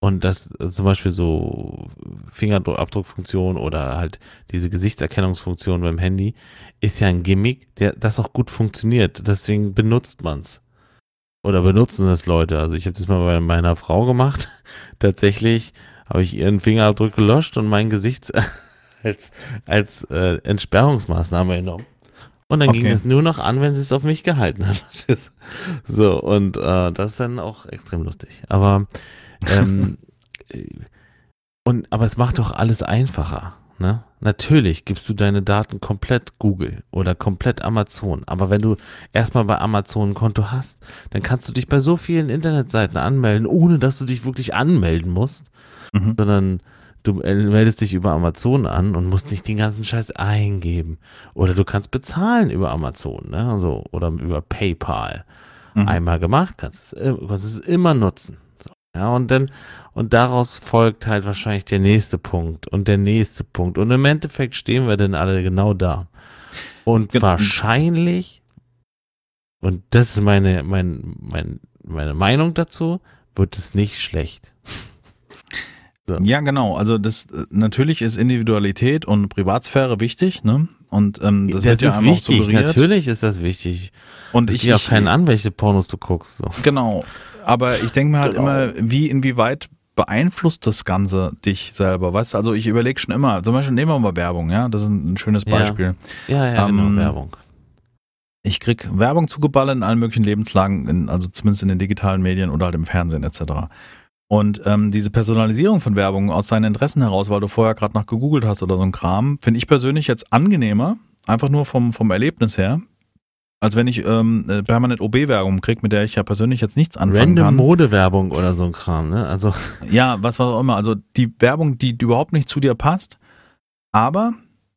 und das äh, zum Beispiel so Fingerabdruckfunktion oder halt diese Gesichtserkennungsfunktion beim Handy ist ja ein Gimmick, der das auch gut funktioniert. Deswegen benutzt man's. Oder benutzen das Leute. Also ich habe das mal bei meiner Frau gemacht. Tatsächlich habe ich ihren Fingerabdruck gelöscht und mein Gesicht als, als äh, Entsperrungsmaßnahme genommen. Und dann okay. ging es nur noch an, wenn sie es auf mich gehalten hat. so, und äh, das ist dann auch extrem lustig. Aber ähm, und aber es macht doch alles einfacher, ne? Natürlich gibst du deine Daten komplett Google oder komplett Amazon. Aber wenn du erstmal bei Amazon ein Konto hast, dann kannst du dich bei so vielen Internetseiten anmelden, ohne dass du dich wirklich anmelden musst, mhm. sondern du meldest dich über Amazon an und musst nicht den ganzen Scheiß eingeben. Oder du kannst bezahlen über Amazon, ne? Also, oder über PayPal. Mhm. Einmal gemacht, kannst es, kannst es immer nutzen. So, ja, und dann, und daraus folgt halt wahrscheinlich der nächste Punkt und der nächste Punkt. Und im Endeffekt stehen wir dann alle genau da. Und genau. wahrscheinlich, und das ist meine, mein, mein, meine Meinung dazu, wird es nicht schlecht. so. Ja, genau. Also das natürlich ist Individualität und Privatsphäre wichtig, ne? Und ähm, das, das wird ja ist wichtig. Suggeriert. Natürlich ist das wichtig. Und das ich auch keinen an, welche Pornos du guckst. So. Genau. Aber ich denke mir halt genau. immer, wie inwieweit beeinflusst das Ganze dich selber? Weißt du, also ich überlege schon immer, zum Beispiel nehmen wir mal Werbung, ja, das ist ein schönes Beispiel. Ja, ja, ja genau, ähm, genau, Werbung. Ich krieg Werbung zugeballert in allen möglichen Lebenslagen, in, also zumindest in den digitalen Medien oder halt im Fernsehen etc. Und ähm, diese Personalisierung von Werbung aus deinen Interessen heraus, weil du vorher gerade nach gegoogelt hast oder so ein Kram, finde ich persönlich jetzt angenehmer, einfach nur vom, vom Erlebnis her, als wenn ich ähm, permanent OB-Werbung kriege, mit der ich ja persönlich jetzt nichts anfangen Random kann. Mode-Werbung oder so ein Kram, ne? Also ja, was was auch immer. Also die Werbung, die, die überhaupt nicht zu dir passt. Aber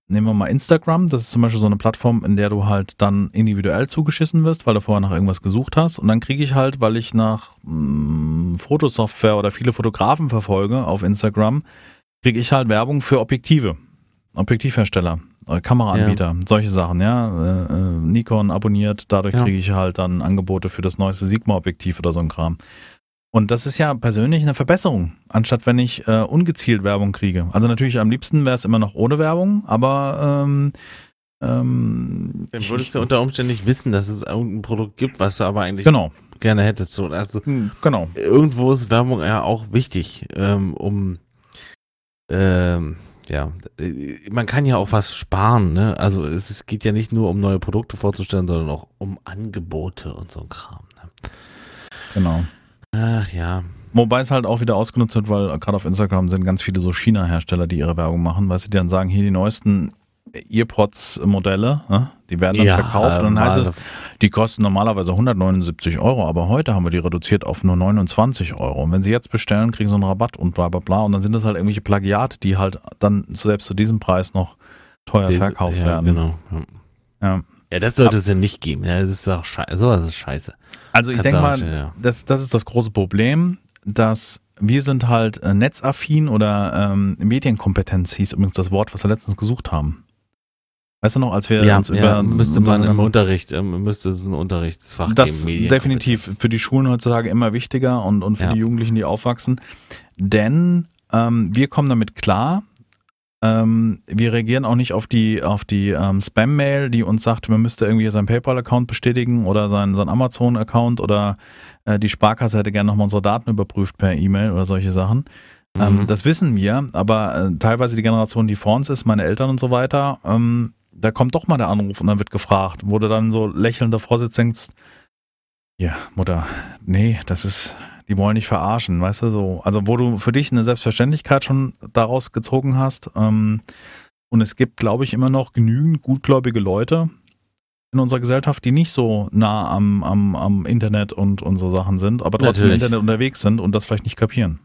nehmen wir mal Instagram. Das ist zum Beispiel so eine Plattform, in der du halt dann individuell zugeschissen wirst, weil du vorher nach irgendwas gesucht hast. Und dann kriege ich halt, weil ich nach mh, mm, Fotosoftware oder viele Fotografen verfolge auf Instagram, kriege ich halt Werbung für Objektive, Objektivhersteller. Äh, Kameraanbieter, ja. solche Sachen, ja. Äh, äh, Nikon abonniert, dadurch ja. kriege ich halt dann Angebote für das neueste Sigma-Objektiv oder so ein Kram. Und das ist ja persönlich eine Verbesserung, anstatt wenn ich äh, ungezielt Werbung kriege. Also natürlich am liebsten wäre es immer noch ohne Werbung, aber ähm, ähm, dann würdest du unter Umständen nicht wissen, dass es irgendein Produkt gibt, was du aber eigentlich genau. gerne hättest. So, also hm, genau. Irgendwo ist Werbung ja auch wichtig, ähm, um ähm, ja, man kann ja auch was sparen, ne? Also es, es, geht ja nicht nur um neue Produkte vorzustellen, sondern auch um Angebote und so ein Kram. Ne? Genau. Ach ja. Wobei es halt auch wieder ausgenutzt wird, weil gerade auf Instagram sind ganz viele so China-Hersteller, die ihre Werbung machen, weißt du, die dann sagen, hier die neuesten Earpods-Modelle, ne? die werden dann ja, verkauft und dann heißt es, die kosten normalerweise 179 Euro, aber heute haben wir die reduziert auf nur 29 Euro. Und wenn sie jetzt bestellen, kriegen sie einen Rabatt und bla bla bla. Und dann sind das halt irgendwelche Plagiate, die halt dann selbst zu diesem Preis noch teuer Diese, verkauft ja, werden. Genau. Ja. ja. das sollte es ja nicht geben. Ja, das ist auch scheiße. Sowas ist scheiße. Also ich denke mal, ja. das, das ist das große Problem, dass wir sind halt äh, netzaffin oder ähm, Medienkompetenz hieß übrigens das Wort, was wir letztens gesucht haben. Weißt du noch, als wir ja, uns über. Ja, müsste man im Unterricht, ähm, müsste es ein Unterrichtsfach das geben. definitiv für die Schulen heutzutage immer wichtiger und, und für ja. die Jugendlichen, die aufwachsen. Denn ähm, wir kommen damit klar. Ähm, wir reagieren auch nicht auf die, auf die ähm, Spam-Mail, die uns sagt, man müsste irgendwie seinen PayPal-Account bestätigen oder seinen, seinen Amazon-Account oder äh, die Sparkasse hätte gerne nochmal unsere Daten überprüft per E-Mail oder solche Sachen. Ähm, mhm. das wissen wir, aber äh, teilweise die Generation, die vor uns ist, meine Eltern und so weiter, ähm, da kommt doch mal der Anruf und dann wird gefragt, wo du dann so lächelnd davor sitzt, denkst, ja, Mutter, nee, das ist, die wollen nicht verarschen, weißt du, so. Also, wo du für dich eine Selbstverständlichkeit schon daraus gezogen hast. Ähm, und es gibt, glaube ich, immer noch genügend gutgläubige Leute in unserer Gesellschaft, die nicht so nah am, am, am Internet und, und so Sachen sind, aber trotzdem im Internet unterwegs sind und das vielleicht nicht kapieren.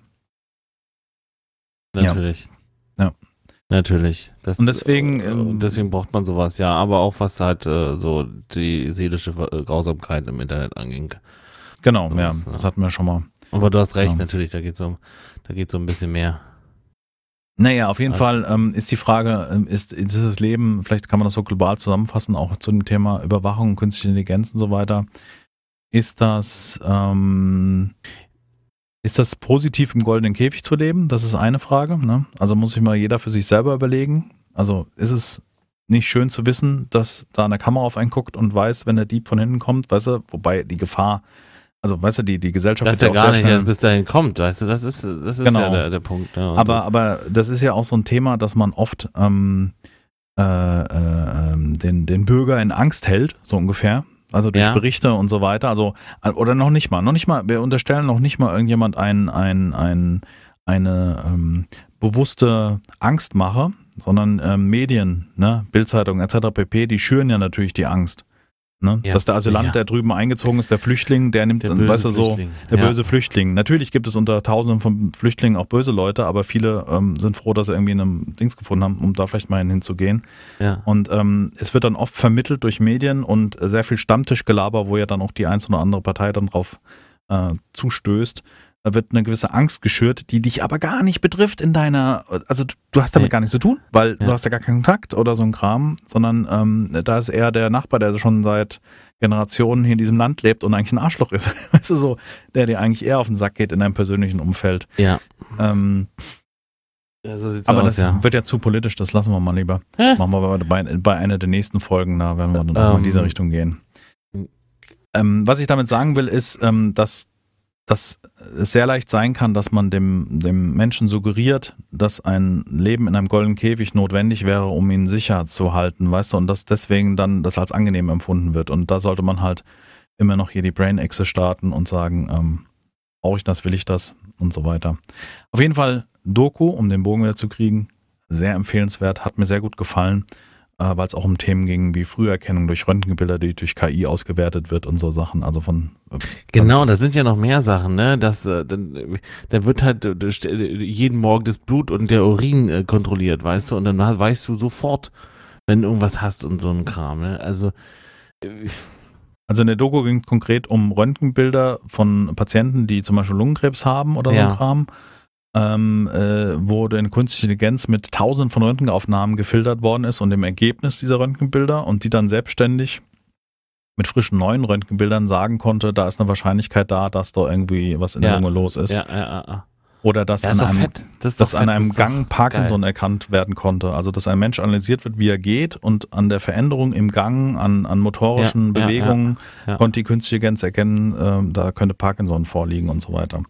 Natürlich. Ja. ja. Natürlich. Das, und deswegen, äh, ähm, deswegen braucht man sowas, ja, aber auch was halt äh, so die seelische äh, Grausamkeit im Internet anging. Genau, so ja, was, das hatten wir schon mal. Aber du hast recht, ja. natürlich, da geht es um, da geht's um ein bisschen mehr. Naja, auf jeden also. Fall ähm, ist die Frage, ähm, ist, ist das Leben, vielleicht kann man das so global zusammenfassen, auch zu dem Thema Überwachung, künstliche Intelligenz und so weiter. Ist das, ähm, ist das positiv im goldenen Käfig zu leben? Das ist eine Frage. Ne? Also muss sich mal jeder für sich selber überlegen. Also ist es nicht schön zu wissen, dass da eine Kamera auf einen guckt und weiß, wenn der Dieb von hinten kommt, weißt du, wobei die Gefahr, also weißt du, die, die Gesellschaft dass er ja gar nicht erst bis dahin kommt, weißt du, das ist, das ist genau. ja der, der Punkt. Ja, aber, aber das ist ja auch so ein Thema, dass man oft ähm, äh, äh, den, den Bürger in Angst hält, so ungefähr. Also durch ja. Berichte und so weiter. Also, oder noch nicht mal, noch nicht mal, wir unterstellen noch nicht mal irgendjemand ein, ein, ein, eine ähm, bewusste Angstmache, sondern ähm, Medien, ne, Bildzeitung etc. pp, die schüren ja natürlich die Angst. Ne? Ja. Dass der Asylant, ja. der drüben eingezogen ist, der Flüchtling, der nimmt, der weißt du, so, der ja. böse Flüchtling. Natürlich gibt es unter Tausenden von Flüchtlingen auch böse Leute, aber viele ähm, sind froh, dass sie irgendwie einen Dings gefunden haben, um da vielleicht mal hinzugehen. Und ähm, es wird dann oft vermittelt durch Medien und sehr viel Stammtischgelaber, wo ja dann auch die einzelne oder andere Partei dann drauf äh, zustößt. Da wird eine gewisse Angst geschürt, die dich aber gar nicht betrifft in deiner, also du hast damit nee. gar nichts zu tun, weil ja. du hast ja gar keinen Kontakt oder so ein Kram, sondern ähm, da ist eher der Nachbar, der schon seit Generationen hier in diesem Land lebt und eigentlich ein Arschloch ist. weißt du so, der dir eigentlich eher auf den Sack geht in deinem persönlichen Umfeld. Ja. Ähm, ja, so aber aus, das ja. wird ja zu politisch, das lassen wir mal lieber. Hä? Machen wir bei, bei einer der nächsten Folgen, da werden wir dann ähm, in diese Richtung gehen. Ähm, was ich damit sagen will, ist, ähm, dass dass es sehr leicht sein kann, dass man dem, dem Menschen suggeriert, dass ein Leben in einem goldenen Käfig notwendig wäre, um ihn sicher zu halten, weißt du, und dass deswegen dann das als angenehm empfunden wird. Und da sollte man halt immer noch hier die Brain-Exe starten und sagen, ähm, brauche ich das, will ich das und so weiter. Auf jeden Fall Doku, um den Bogen wieder zu kriegen, sehr empfehlenswert, hat mir sehr gut gefallen äh, weil es auch um Themen ging wie Früherkennung durch Röntgenbilder, die durch KI ausgewertet wird und so Sachen. Also von äh, genau, da sind ja noch mehr Sachen, ne? Das, äh, dann, da wird halt äh, jeden Morgen das Blut und der Urin äh, kontrolliert, weißt du, und dann weißt du sofort, wenn du irgendwas hast und so ein Kram, ne? Also also in der Doku ging es konkret um Röntgenbilder von Patienten, die zum Beispiel Lungenkrebs haben oder ja. so ein Kram ähm, äh, wo eine künstliche Intelligenz mit tausenden von Röntgenaufnahmen gefiltert worden ist und dem Ergebnis dieser Röntgenbilder und die dann selbstständig mit frischen neuen Röntgenbildern sagen konnte, da ist eine Wahrscheinlichkeit da, dass da irgendwie was in der Lunge los ist. Ja, ja, ja. Oder dass an einem, das dass an einem Gang Parkinson geil. erkannt werden konnte. Also dass ein Mensch analysiert wird, wie er geht und an der Veränderung im Gang, an, an motorischen ja, Bewegungen ja, ja, konnte die künstliche Intelligenz erkennen, äh, da könnte Parkinson vorliegen und so weiter.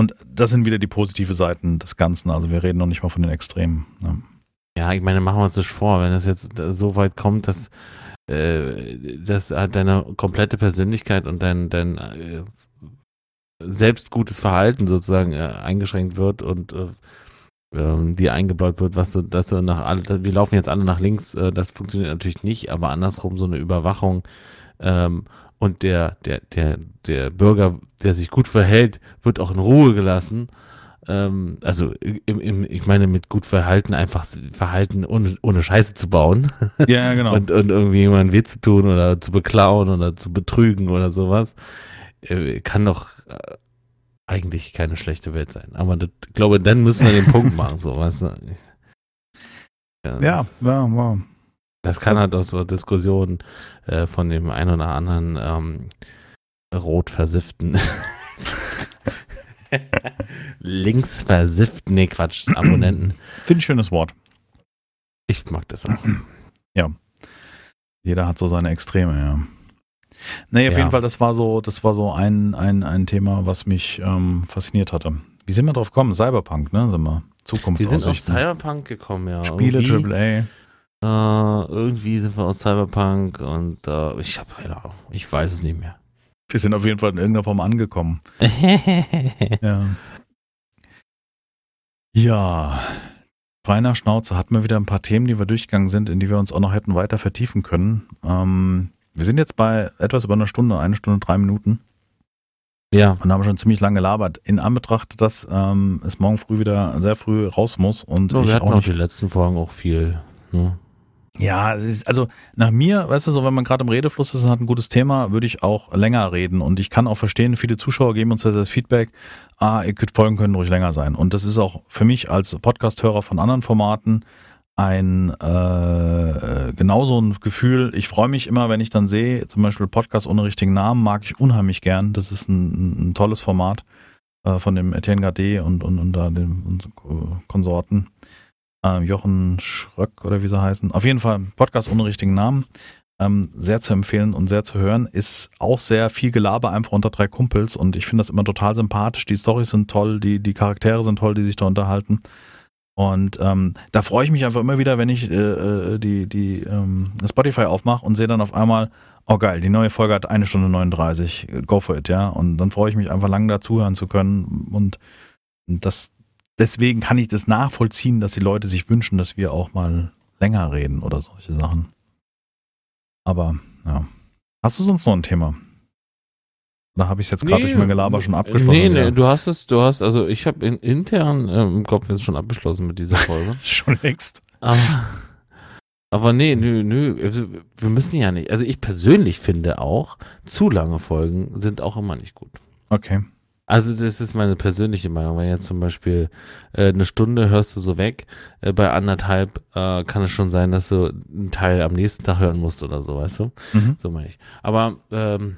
Und das sind wieder die positive Seiten des Ganzen. Also wir reden noch nicht mal von den Extremen. Ne? Ja, ich meine, machen wir uns das vor, wenn es jetzt so weit kommt, dass, äh, dass halt deine komplette Persönlichkeit und dein, dein äh, selbst Verhalten sozusagen äh, eingeschränkt wird und äh, ähm, dir eingebläut wird, was du, dass du nach alle, wir laufen jetzt alle nach links, äh, das funktioniert natürlich nicht, aber andersrum so eine Überwachung ähm, und der, der, der, der Bürger, der sich gut verhält, wird auch in Ruhe gelassen. Ähm, also im, im, ich meine mit gut Verhalten einfach Verhalten ohne, ohne Scheiße zu bauen. Ja, genau. und, und irgendwie jemanden weh zu tun oder zu beklauen oder zu betrügen oder sowas. Äh, kann doch äh, eigentlich keine schlechte Welt sein. Aber das, ich glaube, dann müssen wir den Punkt machen, so weißt du. Ja, ja, ja, wow. Das kann halt aus so Diskussionen äh, von dem einen oder anderen ähm, rot versifften links versifften, nee Quatsch, Abonnenten. Finde ein schönes Wort. Ich mag das auch. Ja. Jeder hat so seine Extreme, ja. Nee, auf ja. jeden Fall, das war so, das war so ein, ein, ein Thema, was mich ähm, fasziniert hatte. Wie sind wir drauf gekommen? Cyberpunk, ne? Sind wir Zukunftsaussichten. Wir sind auf Cyberpunk gekommen, ja. Spiele, AAA. Äh, irgendwie sind wir aus Cyberpunk und äh, ich habe keine Ahnung. Ich weiß es nicht mehr. Wir sind auf jeden Fall in irgendeiner Form angekommen. ja. Ja. Feiner Schnauze hatten wir wieder ein paar Themen, die wir durchgegangen sind, in die wir uns auch noch hätten weiter vertiefen können. Ähm, wir sind jetzt bei etwas über einer Stunde, eine Stunde, drei Minuten. Ja. Und haben schon ziemlich lange gelabert. In Anbetracht, dass ähm, es morgen früh wieder sehr früh raus muss. Und so, wir hatten auch, auch die letzten Folgen auch viel. Ne? Ja, es ist, also nach mir, weißt du, so wenn man gerade im Redefluss ist und hat ein gutes Thema, würde ich auch länger reden. Und ich kann auch verstehen, viele Zuschauer geben uns das Feedback, ah, ihr könnt Folgen können ruhig länger sein. Und das ist auch für mich als Podcast-Hörer von anderen Formaten ein äh, genauso ein Gefühl. Ich freue mich immer, wenn ich dann sehe, zum Beispiel Podcast ohne richtigen Namen, mag ich unheimlich gern. Das ist ein, ein tolles Format äh, von dem Etienne Gade und, und, und, und, und Konsorten äh, Jochen Schröck oder wie sie heißen. Auf jeden Fall Podcast ohne richtigen Namen. Ähm, sehr zu empfehlen und sehr zu hören. Ist auch sehr viel Gelaber einfach unter drei Kumpels und ich finde das immer total sympathisch. Die Storys sind toll, die, die Charaktere sind toll, die sich da unterhalten. Und ähm, da freue ich mich einfach immer wieder, wenn ich äh, äh die, die ähm, Spotify aufmache und sehe dann auf einmal, oh geil, die neue Folge hat eine Stunde 39, go for it, ja. Und dann freue ich mich einfach lange dazuhören zu können. Und das, deswegen kann ich das nachvollziehen, dass die Leute sich wünschen, dass wir auch mal länger reden oder solche Sachen. Aber ja. Hast du sonst noch ein Thema? Oder habe ich es jetzt gerade nee, durch mein Gelaber schon abgeschlossen? Nee, nee, du hast es, du hast, also ich habe in, intern äh, im Kopf jetzt schon abgeschlossen mit dieser Folge. schon längst. Aber, aber nee, nö, nö, also, wir müssen ja nicht. Also ich persönlich finde auch, zu lange Folgen sind auch immer nicht gut. Okay. Also das ist meine persönliche Meinung. Wenn jetzt zum Beispiel äh, eine Stunde hörst du so weg, äh, bei anderthalb äh, kann es schon sein, dass du einen Teil am nächsten Tag hören musst oder so, weißt du? Mhm. So meine ich. Aber ähm,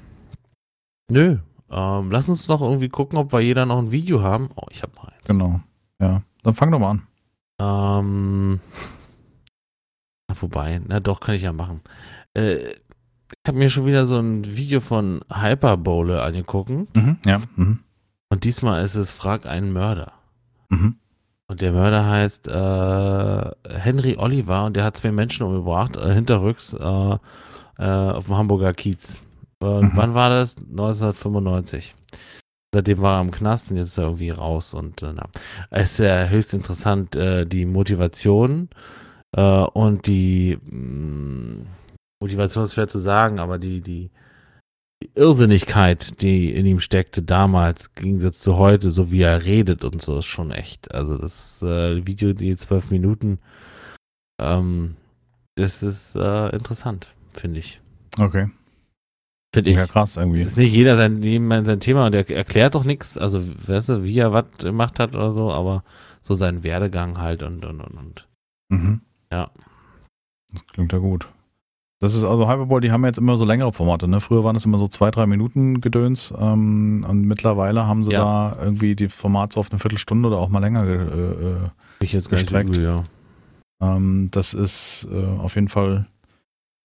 nö, ähm, lass uns noch irgendwie gucken, ob wir jeder noch ein Video haben. Oh, ich habe noch eins. Genau. Ja, dann fang doch mal an. Ähm, na, wobei, na doch, kann ich ja machen. Äh, ich habe mir schon wieder so ein Video von Hyperbole angeguckt. Mhm, ja. Mhm. Und diesmal ist es Frag einen Mörder. Mhm. Und der Mörder heißt äh, Henry Oliver und der hat zwei Menschen umgebracht, äh, hinterrücks äh, äh auf dem Hamburger Kiez. Und mhm. wann war das? 1995. Seitdem war er im Knast und jetzt ist er irgendwie raus. Und äh, na. es ist ja höchst interessant, äh, die Motivation und die mh, mm, Motivation ist schwer zu sagen, aber die, die Irrsinnigkeit, die in ihm steckte damals, im Gegensatz zu heute, so wie er redet und so, ist schon echt. Also das äh, Video, die zwölf Minuten, ähm, das ist äh, interessant, finde ich. Okay. Finde ich. Ja, krass irgendwie. Ist nicht jeder sein, sein Thema und er erklärt doch nichts, also weißt du, wie er was gemacht hat oder so, aber so seinen Werdegang halt und und und und. Mhm. Ja. Das klingt ja gut. Das ist also Hyperball, die haben jetzt immer so längere Formate. Ne? Früher waren es immer so zwei, drei Minuten Gedöns ähm, und mittlerweile haben sie ja. da irgendwie die Formate so auf eine Viertelstunde oder auch mal länger äh, äh ich jetzt gestreckt. Übel, ja. ähm, das ist äh, auf jeden Fall,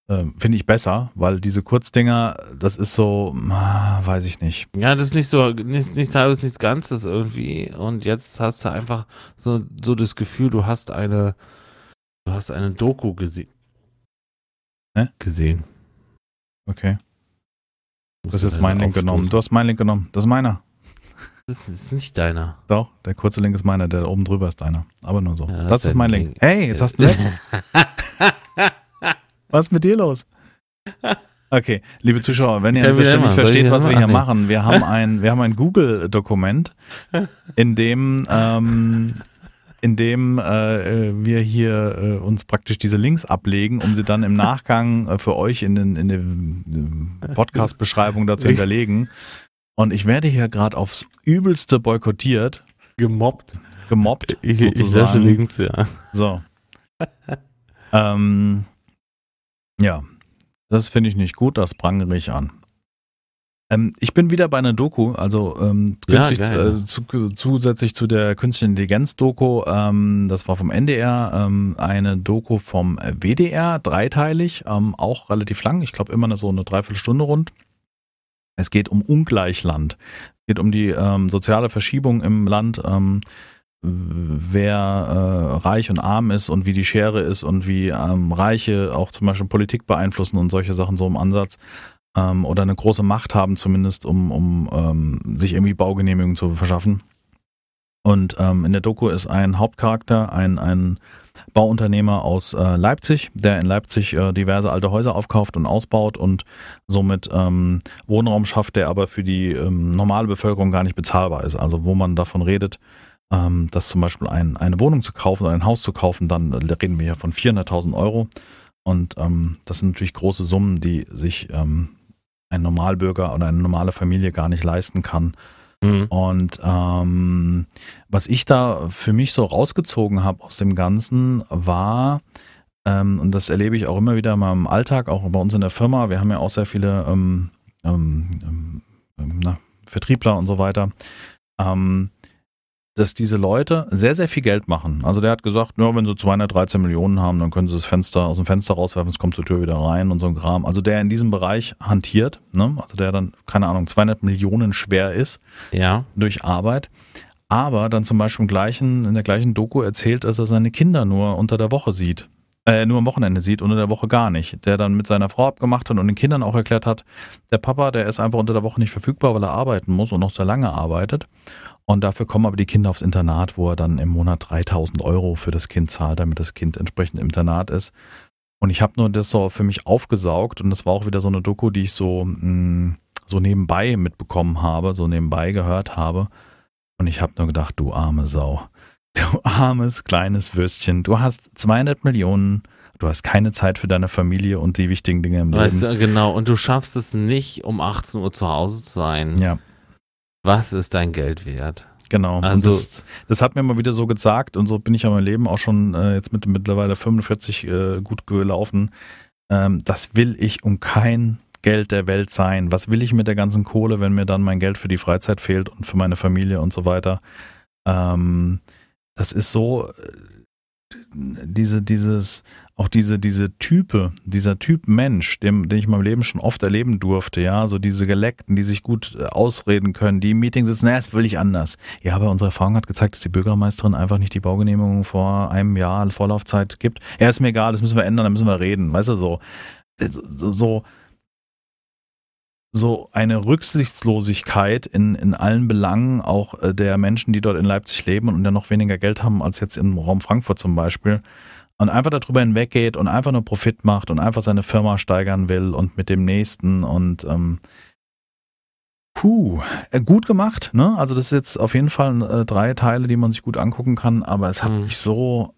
äh, finde ich besser, weil diese Kurzdinger, das ist so, ah, weiß ich nicht. Ja, das ist nicht so, nicht, nicht halbes, nichts Ganzes irgendwie. Und jetzt hast du einfach so, so das Gefühl, du hast eine, du hast eine Doku gesehen Ne? Gesehen. Okay. Du hast jetzt meinen Link genommen. Du hast meinen Link genommen. Das ist meiner. Das ist nicht deiner. Doch, der kurze Link ist meiner, der oben drüber ist deiner. Aber nur so. Ja, das, das ist mein Link. Link. Hey, jetzt hast du Was ist mit dir los? Okay, liebe Zuschauer, wenn ihr Stelle nicht versteht, was wir hier machen, wir haben ein, wir haben ein Google-Dokument, in dem ähm, in dem äh, wir hier äh, uns praktisch diese Links ablegen, um sie dann im Nachgang äh, für euch in, den, in der Podcast-Beschreibung dazu hinterlegen. Und ich werde hier gerade aufs Übelste boykottiert. Gemobbt. Gemobbt. Ich, sozusagen. ich Links, ja. So. ähm, ja, das finde ich nicht gut, das prangere ich an. Ähm, ich bin wieder bei einer Doku, also ähm, ja, äh, zu, zusätzlich zu der künstlichen Intelligenz-Doku, ähm, das war vom NDR, ähm, eine Doku vom WDR, dreiteilig, ähm, auch relativ lang, ich glaube immer so eine Dreiviertelstunde rund. Es geht um Ungleichland. Es geht um die ähm, soziale Verschiebung im Land, wer äh, reich und arm ist und wie die Schere ist und wie Reiche auch zum Beispiel Politik beeinflussen und solche Sachen so im Ansatz ähm, oder eine große Macht haben, zumindest um, um ähm, sich irgendwie Baugenehmigungen zu verschaffen. Und ähm, in der Doku ist ein Hauptcharakter, ein, ein Bauunternehmer aus äh, Leipzig, der in Leipzig äh, diverse alte Häuser aufkauft und ausbaut und somit ähm, Wohnraum schafft, der aber für die ähm, normale Bevölkerung gar nicht bezahlbar ist. Also wo man davon redet, ähm, dass zum Beispiel ein, eine Wohnung zu kaufen oder ein Haus zu kaufen, dann reden wir hier von 400.000 Euro. Und ähm, das sind natürlich große Summen, die sich ähm, ein Normalbürger oder eine normale Familie gar nicht leisten kann. Mhm. Und ähm, was ich da für mich so rausgezogen habe aus dem Ganzen war, ähm, und das erlebe ich auch immer wieder in meinem Alltag, auch bei uns in der Firma, wir haben ja auch sehr viele ähm, ähm, ähm na, Vertriebler und so weiter, ähm, dass diese Leute sehr, sehr viel Geld machen. Also der hat gesagt, ja, wenn sie 213 Millionen haben, dann können sie das Fenster aus dem Fenster rauswerfen, es kommt zur Tür wieder rein und so ein Kram. Also der in diesem Bereich hantiert, ne? also der dann, keine Ahnung, 200 Millionen schwer ist ja. durch Arbeit. Aber dann zum Beispiel im gleichen, in der gleichen Doku erzählt, dass er seine Kinder nur unter der Woche sieht. Äh, nur am Wochenende sieht und in der Woche gar nicht. Der dann mit seiner Frau abgemacht hat und den Kindern auch erklärt hat, der Papa, der ist einfach unter der Woche nicht verfügbar, weil er arbeiten muss und noch sehr lange arbeitet. Und dafür kommen aber die Kinder aufs Internat, wo er dann im Monat 3000 Euro für das Kind zahlt, damit das Kind entsprechend im Internat ist. Und ich habe nur das so für mich aufgesaugt und das war auch wieder so eine Doku, die ich so, mh, mm, so nebenbei mitbekommen habe, so nebenbei gehört habe. Und ich habe nur gedacht, du arme Sau. Du armes kleines Würstchen. Du hast 200 Millionen. Du hast keine Zeit für deine Familie und die wichtigen Dinge im weißt Leben. Du, genau. Und du schaffst es nicht, um 18 Uhr zu Hause zu sein. Ja. Was ist dein Geld wert? Genau. Also, das, das, hat mir mal wieder so gesagt und so bin ich ja mein Leben auch schon äh, jetzt mit mittlerweile 45 äh, gut gelaufen. Ähm, das will ich um kein Geld der Welt sein. Was will ich mit der ganzen Kohle, wenn mir dann mein Geld für die Freizeit fehlt und für meine Familie und so weiter? Ähm, das ist so, äh, diese, dieses, auch diese, diese Type, dieser Typ Mensch, dem, den ich in meinem Leben schon oft erleben durfte, ja, so diese Geleckten, die sich gut äh, ausreden können, die im Meeting sitzen, naja, das will ich anders. Ja, aber unsere Erfahrung hat gezeigt, dass die Bürgermeisterin einfach nicht die Baugenehmigung vor einem Jahr Vorlaufzeit gibt. Ja, ist mir egal, das müssen wir ändern, da müssen wir reden, weißt du, so, so, so so eine Rücksichtslosigkeit in, in allen Belangen auch äh, der Menschen, die dort in Leipzig leben und ja noch weniger Geld haben als jetzt im Raum Frankfurt zum Beispiel. Und einfach darüber hinweggeht und einfach nur Profit macht und einfach seine Firma steigern will und mit dem nächsten und ähm, puh, äh, gut gemacht, ne? Also das ist jetzt auf jeden Fall äh, drei Teile, die man sich gut angucken kann, aber es hat mhm. mich so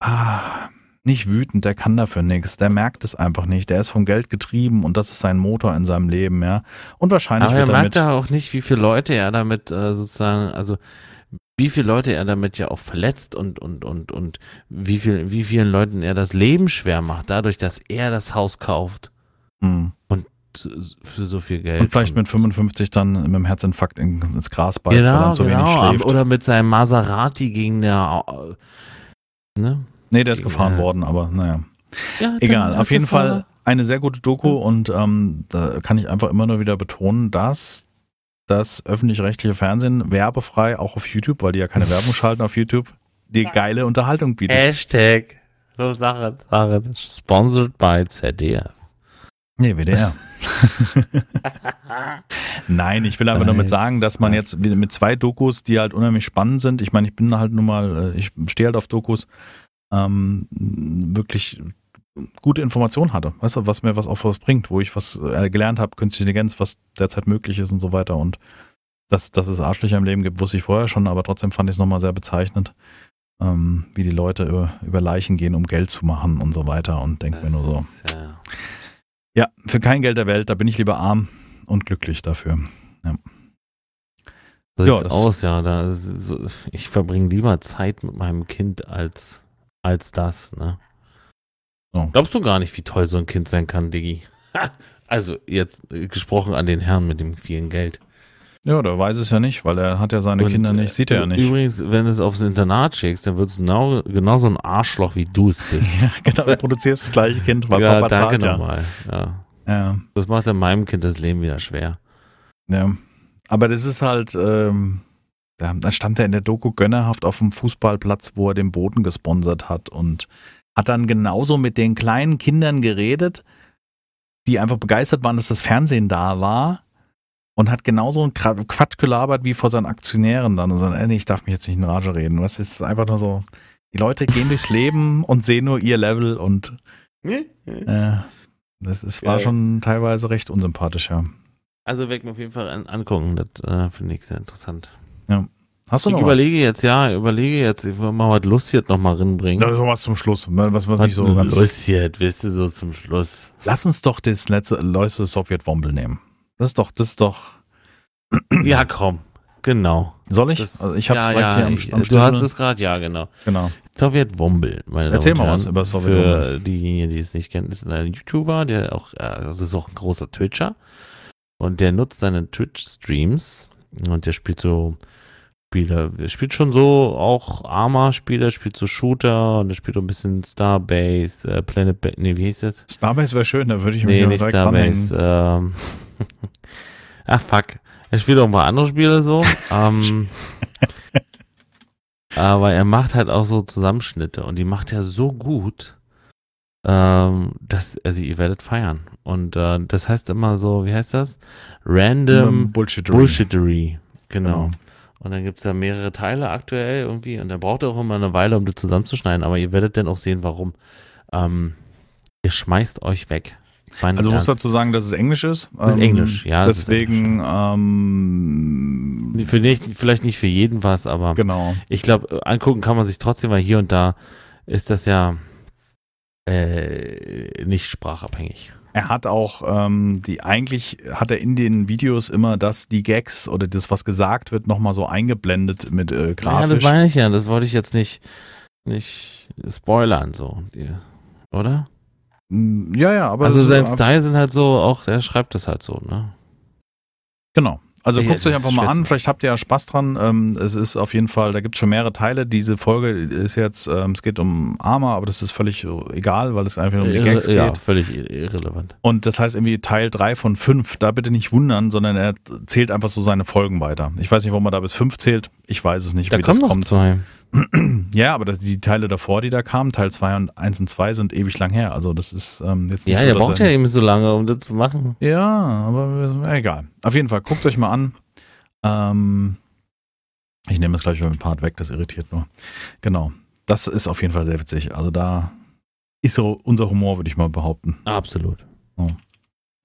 ah, nicht wütend, der kann dafür nichts, der merkt es einfach nicht, der ist vom Geld getrieben und das ist sein Motor in seinem Leben, ja. Und wahrscheinlich Aber er merkt ja auch nicht, wie viele Leute er damit äh, sozusagen, also wie viele Leute er damit ja auch verletzt und und und und wie viel wie vielen Leuten er das Leben schwer macht, dadurch, dass er das Haus kauft. Mhm. Und für so viel Geld. Und vielleicht mit 55 dann mit dem Herzinfarkt ins Gras beißt, genau, weil er so genau. wenig schläft. Oder mit seinem Maserati gegen der äh, ne? Nee, der ist gefahren worden, aber naja. Ja, Egal, auf jeden Fall eine sehr gute Doku und ähm, da kann ich einfach immer nur wieder betonen, dass das öffentlich-rechtliche Fernsehen werbefrei auch auf YouTube, weil die ja keine Werbung schalten auf YouTube, die geile Unterhaltung bietet. Hashtag, so Sache, Sache, sponsored by ZDF. Nee, WDR. Nein, ich will einfach nur mit sagen, dass man jetzt mit zwei Dokus, die halt unheimlich spannend sind, ich meine, ich bin halt nun mal, äh, ich stehe halt auf Dokus, ähm, wirklich gute Informationen hatte, weißt du, was mir was auch was bringt, wo ich was äh, gelernt habe, künstliche Intelligenz, was derzeit möglich ist und so weiter und dass, dass es Arschlöcher im Leben gibt, wusste ich vorher schon, aber trotzdem fand ich es nochmal sehr bezeichnend, ähm, wie die Leute über, über Leichen gehen, um Geld zu machen und so weiter und denke mir nur so, ja. ja, für kein Geld der Welt, da bin ich lieber arm und glücklich dafür. Ja. So ja, aus, ja. Da so, ich verbringe lieber Zeit mit meinem Kind als als das, ne? So. Glaubst du gar nicht, wie toll so ein Kind sein kann, Diggi? also jetzt äh, gesprochen an den Herrn mit dem vielen Geld. Ja, der weiß es ja nicht, weil er hat ja seine Und, Kinder nicht, sieht er ja nicht. Übrigens, wenn du es aufs Internat schickst, dann wird es genau, genau so ein Arschloch, wie du es bist. ja, genau, du produzierst das gleiche Kind, weil ja, Papa danke zahlt ja. nochmal. Ja. ja. Das macht in meinem Kind das Leben wieder schwer. Ja, aber das ist halt, ähm, da stand er in der Doku gönnerhaft auf dem Fußballplatz, wo er den Boden gesponsert hat und hat dann genauso mit den kleinen Kindern geredet, die einfach begeistert waren, dass das Fernsehen da war und hat genauso einen Quatsch gelabert wie vor seinen Aktionären dann und sagt, ey, ich darf mich jetzt nicht in Rage reden. Was ist einfach nur so, die Leute gehen durchs Leben und sehen nur ihr Level und äh, das ist, war schon teilweise recht unsympathisch, ja. Also weg mir auf jeden Fall an, angucken, das äh, finde ich sehr interessant. Ja. Hast du noch ich was? überlege jetzt, ja, überlege jetzt, ich will mal was Lustiges noch mal reinbringen. Ja, so was zum Schluss, ne, was, was, was ich so ganz... Lustiges, wisst ihr, so zum Schluss. Lass uns doch das letzte, letzte Sowjet-Wombel nehmen. Das ist doch, das ist doch... Ja, komm, genau. Soll ich? Das, also ich habe ja, ja, hier am, am Du hast es gerade, ja, genau. Genau. Sowjet-Wombel, meine Erzähl mal was über Sowjet-Wombel. Für diejenigen, die es nicht kennen, ist ein YouTuber, der auch, also ist auch ein großer Twitcher. Und der nutzt seine Twitch-Streams und der spielt so Spieler. Er spielt schon so auch Arma-Spieler, spielt so Shooter und er spielt auch ein bisschen Starbase, äh, Planet ba nee, wie hieß das? Starbase wäre schön, da würde ich mich nee, nicht Starbase. Ähm, Ach fuck. Er spielt auch ein paar andere Spiele so. ähm, aber er macht halt auch so Zusammenschnitte und die macht er so gut. ähm, das, also ihr werdet feiern. Und äh, das heißt immer so, wie heißt das? Random Bullshittery. Bullshittery. Genau. Genau. Und dann gibt es da mehrere Teile aktuell irgendwie und da braucht ihr auch immer eine Weile, um das zusammenzuschneiden, aber ihr werdet dann auch sehen, warum. Ähm, ihr schmeißt euch weg. Also muss dazu sagen, dass es Englisch ist. Das ist Ähm, Englisch, ja, Deswegen, ähm, für nicht, vielleicht nicht für jeden was, aber genau. ich glaube, angucken kann man sich trotzdem, weil hier und da ist das ja äh, nicht sprachabhängig. Er hat auch ähm, die, eigentlich hat er in den Videos immer das, die Gags oder das, was gesagt wird, nochmal so eingeblendet mit äh, Ja, grafisch. das meine ich ja, das wollte ich jetzt nicht, nicht spoilern, so. Oder? Mm, ja, ja, aber also sein Style sind halt so, auch er schreibt das halt so, ne? Genau. Also guckt euch einfach mal an, vielleicht habt ihr ja Spaß dran. Ähm, es ist auf jeden Fall, da gibt es schon mehrere Teile. Diese Folge ist jetzt, ähm, es geht um Arma, aber das ist völlig egal, weil es einfach nur um die Irre- Gags ja, geht. völlig ir- irrelevant. Und das heißt irgendwie Teil 3 von 5. Da bitte nicht wundern, sondern er zählt einfach so seine Folgen weiter. Ich weiß nicht, warum er da bis 5 zählt. Ich weiß es nicht, Da wie kommen das noch kommt. zwei. Ja, aber das, die Teile davor, die da kamen, Teil 2 und 1 und 2, sind ewig lang her. Also das ist ähm, jetzt nicht Ja, so, ihr braucht ja eben so lange, um das zu machen. Ja, aber egal. Auf jeden Fall, guckt euch mal an. Ähm, ich nehme das gleich mal mit Part weg, das irritiert nur. Genau. Das ist auf jeden Fall sehr witzig. Also da ist so unser Humor, würde ich mal behaupten. Absolut.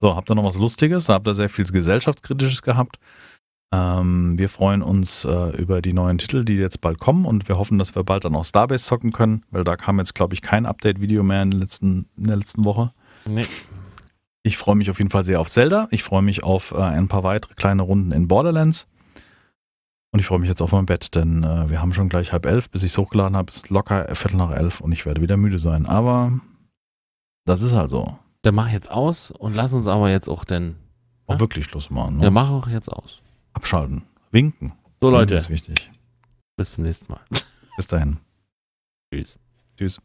So, habt ihr noch was Lustiges? Habt ihr sehr viel Gesellschaftskritisches gehabt? Ähm, wir freuen uns äh, über die neuen Titel, die jetzt bald kommen und wir hoffen, dass wir bald dann auch Starbase zocken können, weil da kam jetzt, glaube ich, kein Update-Video mehr in, letzten, in der letzten Woche. Nee. Ich freue mich auf jeden Fall sehr auf Zelda. Ich freue mich auf äh, ein paar weitere kleine Runden in Borderlands. Und ich freue mich jetzt auf mein Bett, denn äh, wir haben schon gleich halb elf. Bis ich es hochgeladen habe, ist locker Viertel nach elf und ich werde wieder müde sein. Aber das ist halt so. Dann mach jetzt aus und lass uns aber jetzt auch denn. Auch Ja. wirklich Schluss machen. Ne? mach auch jetzt aus. Abschalten. Winken. So, Leute, Das ist wichtig. bis zum nächsten Mal. Bis dahin. Tschüss. Tschüss.